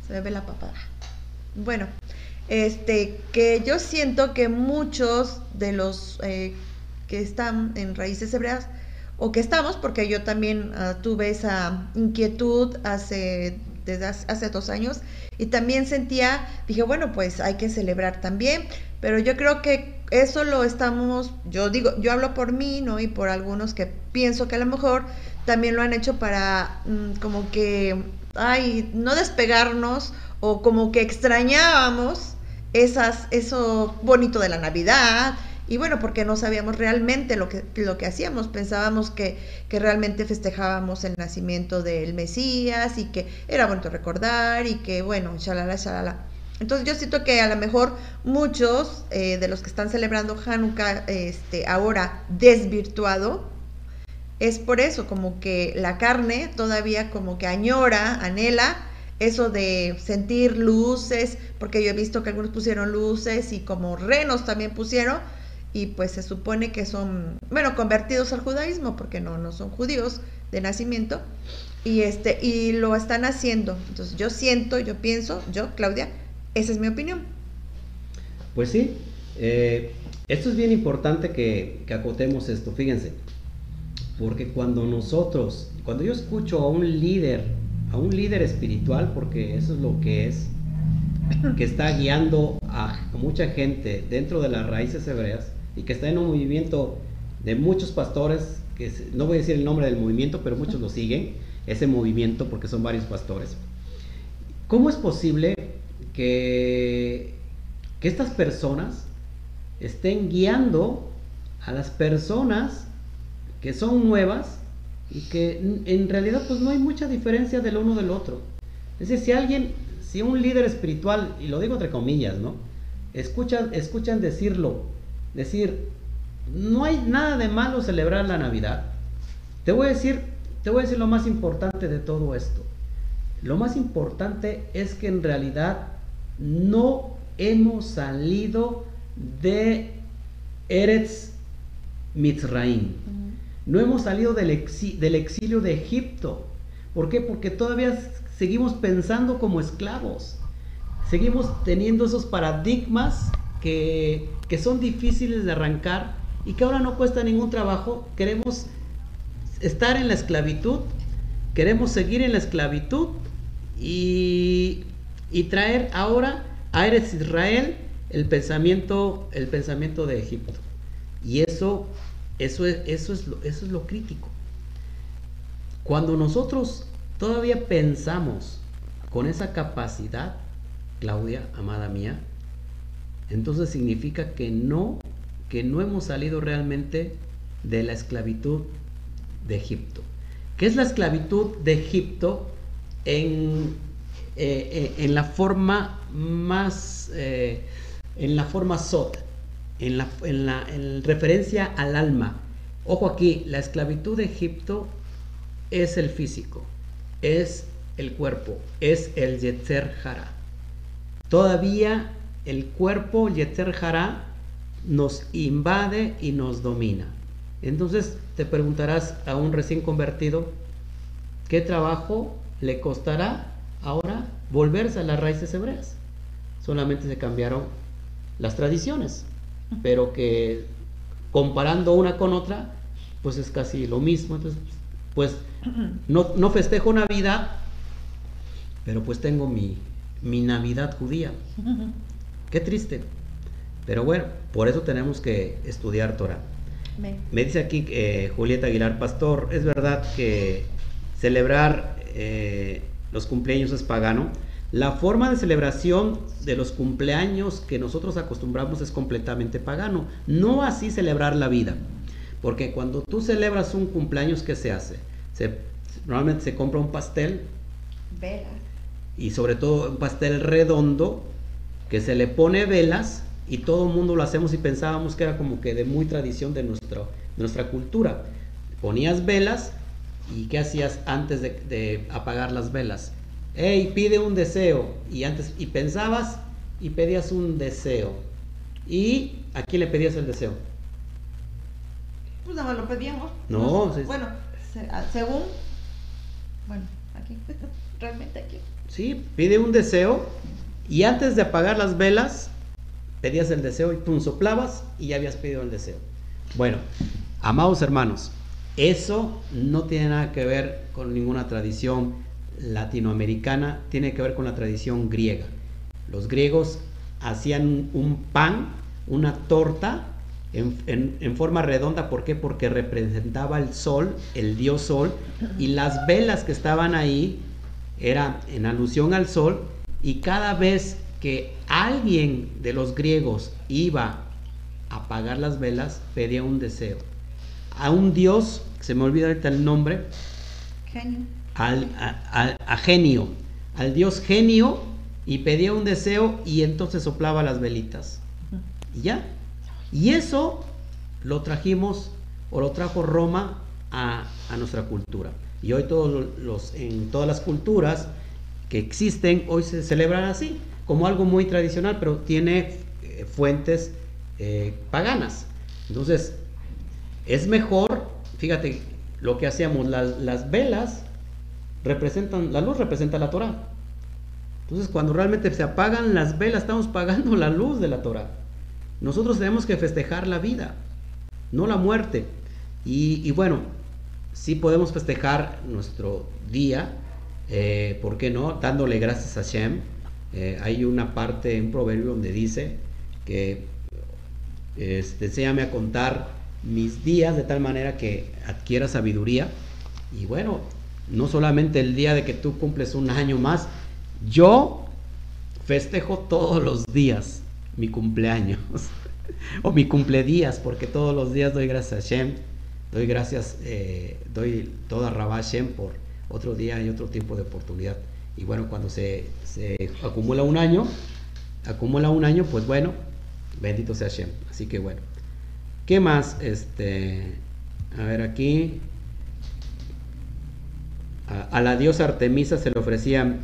se ve la papada. Bueno, este, que yo siento que muchos de los eh, que están en raíces hebreas, o que estamos, porque yo también ah, tuve esa inquietud hace, desde hace dos años, y también sentía, dije, bueno, pues hay que celebrar también, pero yo creo que eso lo estamos, yo digo, yo hablo por mí, ¿no? Y por algunos que pienso que a lo mejor también lo han hecho para mm, como que, ay, no despegarnos o como que extrañábamos esas, eso bonito de la Navidad, y bueno, porque no sabíamos realmente lo que, lo que hacíamos, pensábamos que, que, realmente festejábamos el nacimiento del Mesías y que era bonito recordar y que bueno, shalala, shalala. Entonces yo siento que a lo mejor muchos eh, de los que están celebrando Hanukkah este, ahora desvirtuado, es por eso, como que la carne todavía como que añora, anhela eso de sentir luces, porque yo he visto que algunos pusieron luces y como renos también pusieron, y pues se supone que son, bueno, convertidos al judaísmo, porque no, no son judíos de nacimiento, y, este, y lo están haciendo. Entonces yo siento, yo pienso, yo, Claudia, esa es mi opinión.
Pues sí, eh, esto es bien importante que, que acotemos esto, fíjense, porque cuando nosotros, cuando yo escucho a un líder, a un líder espiritual, porque eso es lo que es, que está guiando a mucha gente dentro de las raíces hebreas, y que está en un movimiento de muchos pastores, que no voy a decir el nombre del movimiento, pero muchos lo siguen, ese movimiento, porque son varios pastores. ¿Cómo es posible que, que estas personas estén guiando a las personas que son nuevas y que en realidad pues no hay mucha diferencia del uno del otro? Es decir, si alguien, si un líder espiritual, y lo digo entre comillas, ¿no? Escuchan, escuchan decirlo decir, no hay nada de malo celebrar la Navidad. Te voy a decir, te voy a decir lo más importante de todo esto. Lo más importante es que en realidad no hemos salido de Eretz Mitzraim. No hemos salido del, del exilio de Egipto. ¿Por qué? Porque todavía seguimos pensando como esclavos. Seguimos teniendo esos paradigmas que, son difíciles de arrancar y que ahora no cuesta ningún trabajo. Queremos estar en la esclavitud, queremos seguir en la esclavitud y, traer ahora a Eres Israel el pensamiento, el pensamiento de Egipto. Y eso, eso, es, eso, es eso es lo crítico. Cuando nosotros todavía pensamos con esa capacidad, Claudia, amada mía, entonces significa que no, que no hemos salido realmente de la esclavitud de Egipto. ¿Qué es la esclavitud de Egipto en, eh, eh, en la forma más, eh, en la forma sot, en la, en la en referencia al alma? Ojo aquí, la esclavitud de Egipto es el físico, es el cuerpo, es el Yetzer Hara. Todavía el cuerpo Yeter Hará nos invade y nos domina. Entonces te preguntarás a un recién convertido, ¿qué trabajo le costará ahora volverse a las raíces hebreas? Solamente se cambiaron las tradiciones, pero que comparando una con otra, pues es casi lo mismo. Entonces, pues no, no festejo Navidad, pero pues tengo mi, mi Navidad judía. Qué triste. Pero bueno, por eso tenemos que estudiar Torah. Me dice aquí eh, Julieta Aguilar Pastor, es verdad que celebrar eh, los cumpleaños es pagano. La forma de celebración de los cumpleaños que nosotros acostumbramos es completamente pagano. No así celebrar la vida. Porque cuando tú celebras un cumpleaños, ¿qué se hace? Se, normalmente se compra un pastel. Y sobre todo un pastel redondo que se le pone velas y todo el mundo lo hacemos y pensábamos que era como que de muy tradición de, nuestro, nuestra cultura. Ponías velas y ¿qué hacías antes de, apagar las velas? Hey, pide un deseo. Y antes, y pensabas y pedías un deseo. ¿Y a quién le pedías el deseo?
Pues nada más lo pedíamos.
No,
bueno, ah, según. Bueno, aquí, realmente aquí.
Sí, pide un deseo y antes de apagar las velas, pedías el deseo y pum, soplabas y ya habías pedido el deseo. Bueno, amados hermanos, eso no tiene nada que ver con ninguna tradición latinoamericana, tiene que ver con la tradición griega. Los griegos hacían un pan, una torta en, forma redonda, ¿por qué? Porque representaba el sol, el dios sol, y las velas que estaban ahí eran en alusión al sol, y cada vez que alguien de los griegos iba a apagar las velas, pedía un deseo. A un dios, se me olvida ahorita el nombre, genio. Al, a, genio, al dios genio, y pedía un deseo y entonces soplaba las velitas. Y ya. Y eso lo trajimos o lo trajo Roma a, a nuestra cultura. Y hoy todos los, en todas las culturas que existen, hoy se celebran así como algo muy tradicional, pero tiene eh, fuentes eh, paganas. Entonces, es mejor, fíjate, lo que hacíamos, las, velas representan, la luz representa la Torah. Entonces, cuando realmente se apagan las velas, estamos pagando la luz de la Torah. Nosotros tenemos que festejar la vida, no la muerte. Y, bueno, sí podemos festejar nuestro día, eh, ¿por qué no? Dándole gracias a Shem, eh, hay una parte, un proverbio donde dice que este, enséñame a contar mis días de tal manera que adquiera sabiduría. Y bueno, no solamente el día de que tú cumples un año más, yo festejo todos los días mi cumpleaños o mi cumpledías, porque todos los días doy gracias a Shem, doy gracias, eh, doy toda Rabá Shem por otro día y otro tiempo de oportunidad. Y bueno, cuando se, acumula un año, acumula un año, pues bueno, bendito sea Shem. Así que bueno. ¿Qué más? Este, a ver aquí. A, la diosa Artemisa se le ofrecían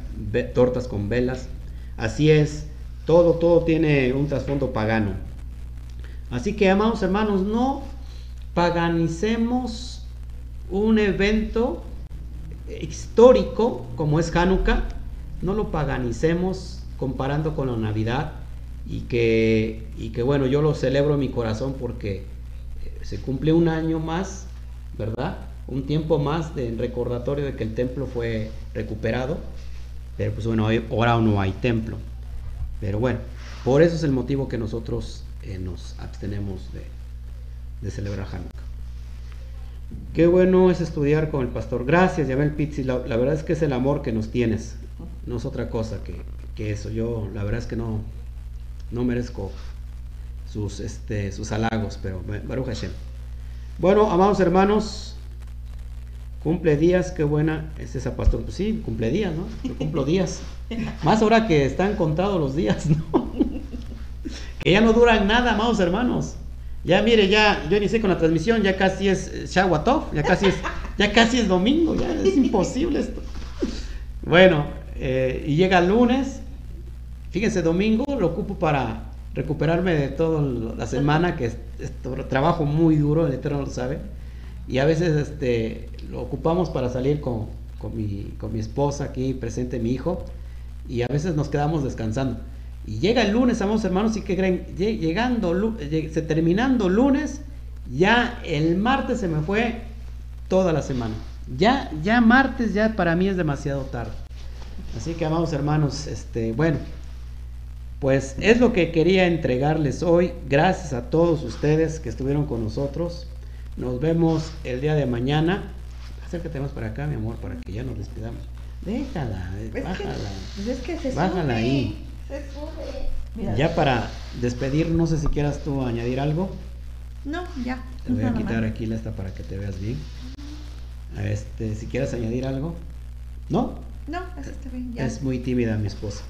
tortas con velas. Así es, todo, todo tiene un trasfondo pagano. Así que, amados hermanos, no paganicemos un evento histórico como es Hanukkah, no lo paganicemos comparando con la Navidad y que, y que bueno, yo lo celebro en mi corazón porque eh, se cumple un año más, ¿verdad? Un tiempo más de recordatorio de que el templo fue recuperado, pero pues bueno, ahora no hay templo. Pero bueno, por eso es el motivo que nosotros eh, nos abstenemos de, de celebrar Hanukkah. Qué bueno es estudiar con el pastor. Gracias, Yabel Pizzi. La, verdad es que es el amor que nos tienes. No es otra cosa que, eso. Yo, la verdad es que no, no merezco sus, este, sus halagos, pero Baruch Hashem. Bueno, amados hermanos, cumple días, qué buena es esa pastor. Pues sí, cumple días, ¿no? Yo cumplo días. Más ahora que están contados los días, ¿no? que ya no duran nada, amados hermanos. Ya mire, ya yo inicié con la transmisión, ya casi es Shawatov, ya casi es, ya casi es domingo, ya es imposible esto. Bueno, eh, y llega el lunes, fíjense, domingo lo ocupo para recuperarme de toda la semana, que es, trabajo muy duro, el Eterno lo sabe, y a veces este, lo ocupamos para salir con, con, mi, con mi esposa aquí presente, mi hijo, y a veces nos quedamos descansando. Y llega el lunes, amados hermanos, y que creen, llegando, se terminando lunes, ya el martes se me fue toda la semana. Ya, ya martes, ya para mí es demasiado tarde. Así que, amados hermanos, este, bueno, pues es lo que quería entregarles hoy. Gracias a todos ustedes que estuvieron con nosotros. Nos vemos el día de mañana. Acércate más para acá, mi amor, para que ya nos despidamos. Déjala, bájala. Pues bájala ahí. Ya para despedir, no sé si quieras tú añadir algo.
No, ya.
Te voy a quitar aquí la esta para que te veas bien. Este, si quieres añadir algo. ¿No?
No, eso está bien.
Es muy tímida mi esposa.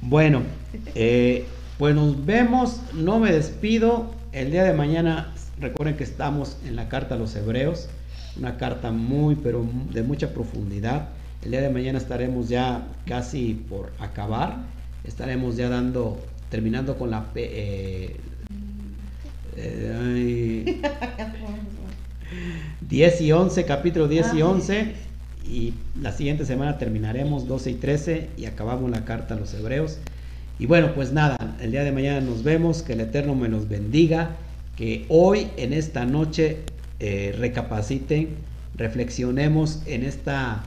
Bueno, eh, pues nos vemos. No me despido. El día de mañana, recuerden que estamos en la carta a los hebreos. Una carta muy, pero de mucha profundidad. El día de mañana estaremos ya casi por acabar. Estaremos ya dando, terminando con la... Eh, eh, 10 y 11, capítulo 10 y 11. Y la siguiente semana terminaremos 12 y 13 y acabamos la carta a los hebreos. Y bueno, pues nada, el día de mañana nos vemos, que el Eterno me los bendiga, que hoy en esta noche eh, recapaciten, reflexionemos en esta,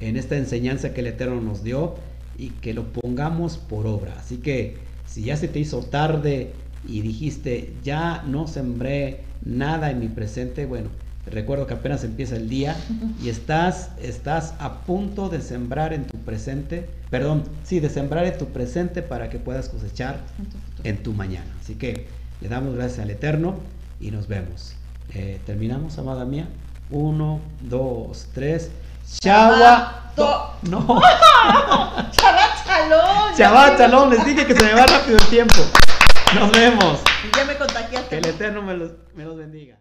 en esta enseñanza que el Eterno nos dio y que lo pongamos por obra. Así que si ya se te hizo tarde y dijiste, ya no sembré nada en mi presente, bueno, Recuerdo que apenas empieza el día y estás, estás a punto de sembrar en tu presente, perdón, sí, de sembrar en tu presente para que puedas cosechar en tu mañana. Así que le damos gracias al Eterno y nos vemos. Eh, Terminamos, amada mía. Uno, dos, tres. Chava.
No. Chava chalón.
Chava chalón. Les dije que se me va rápido el tiempo. Nos vemos.
Ya me contagiaste.
Que el Eterno me los, me los bendiga.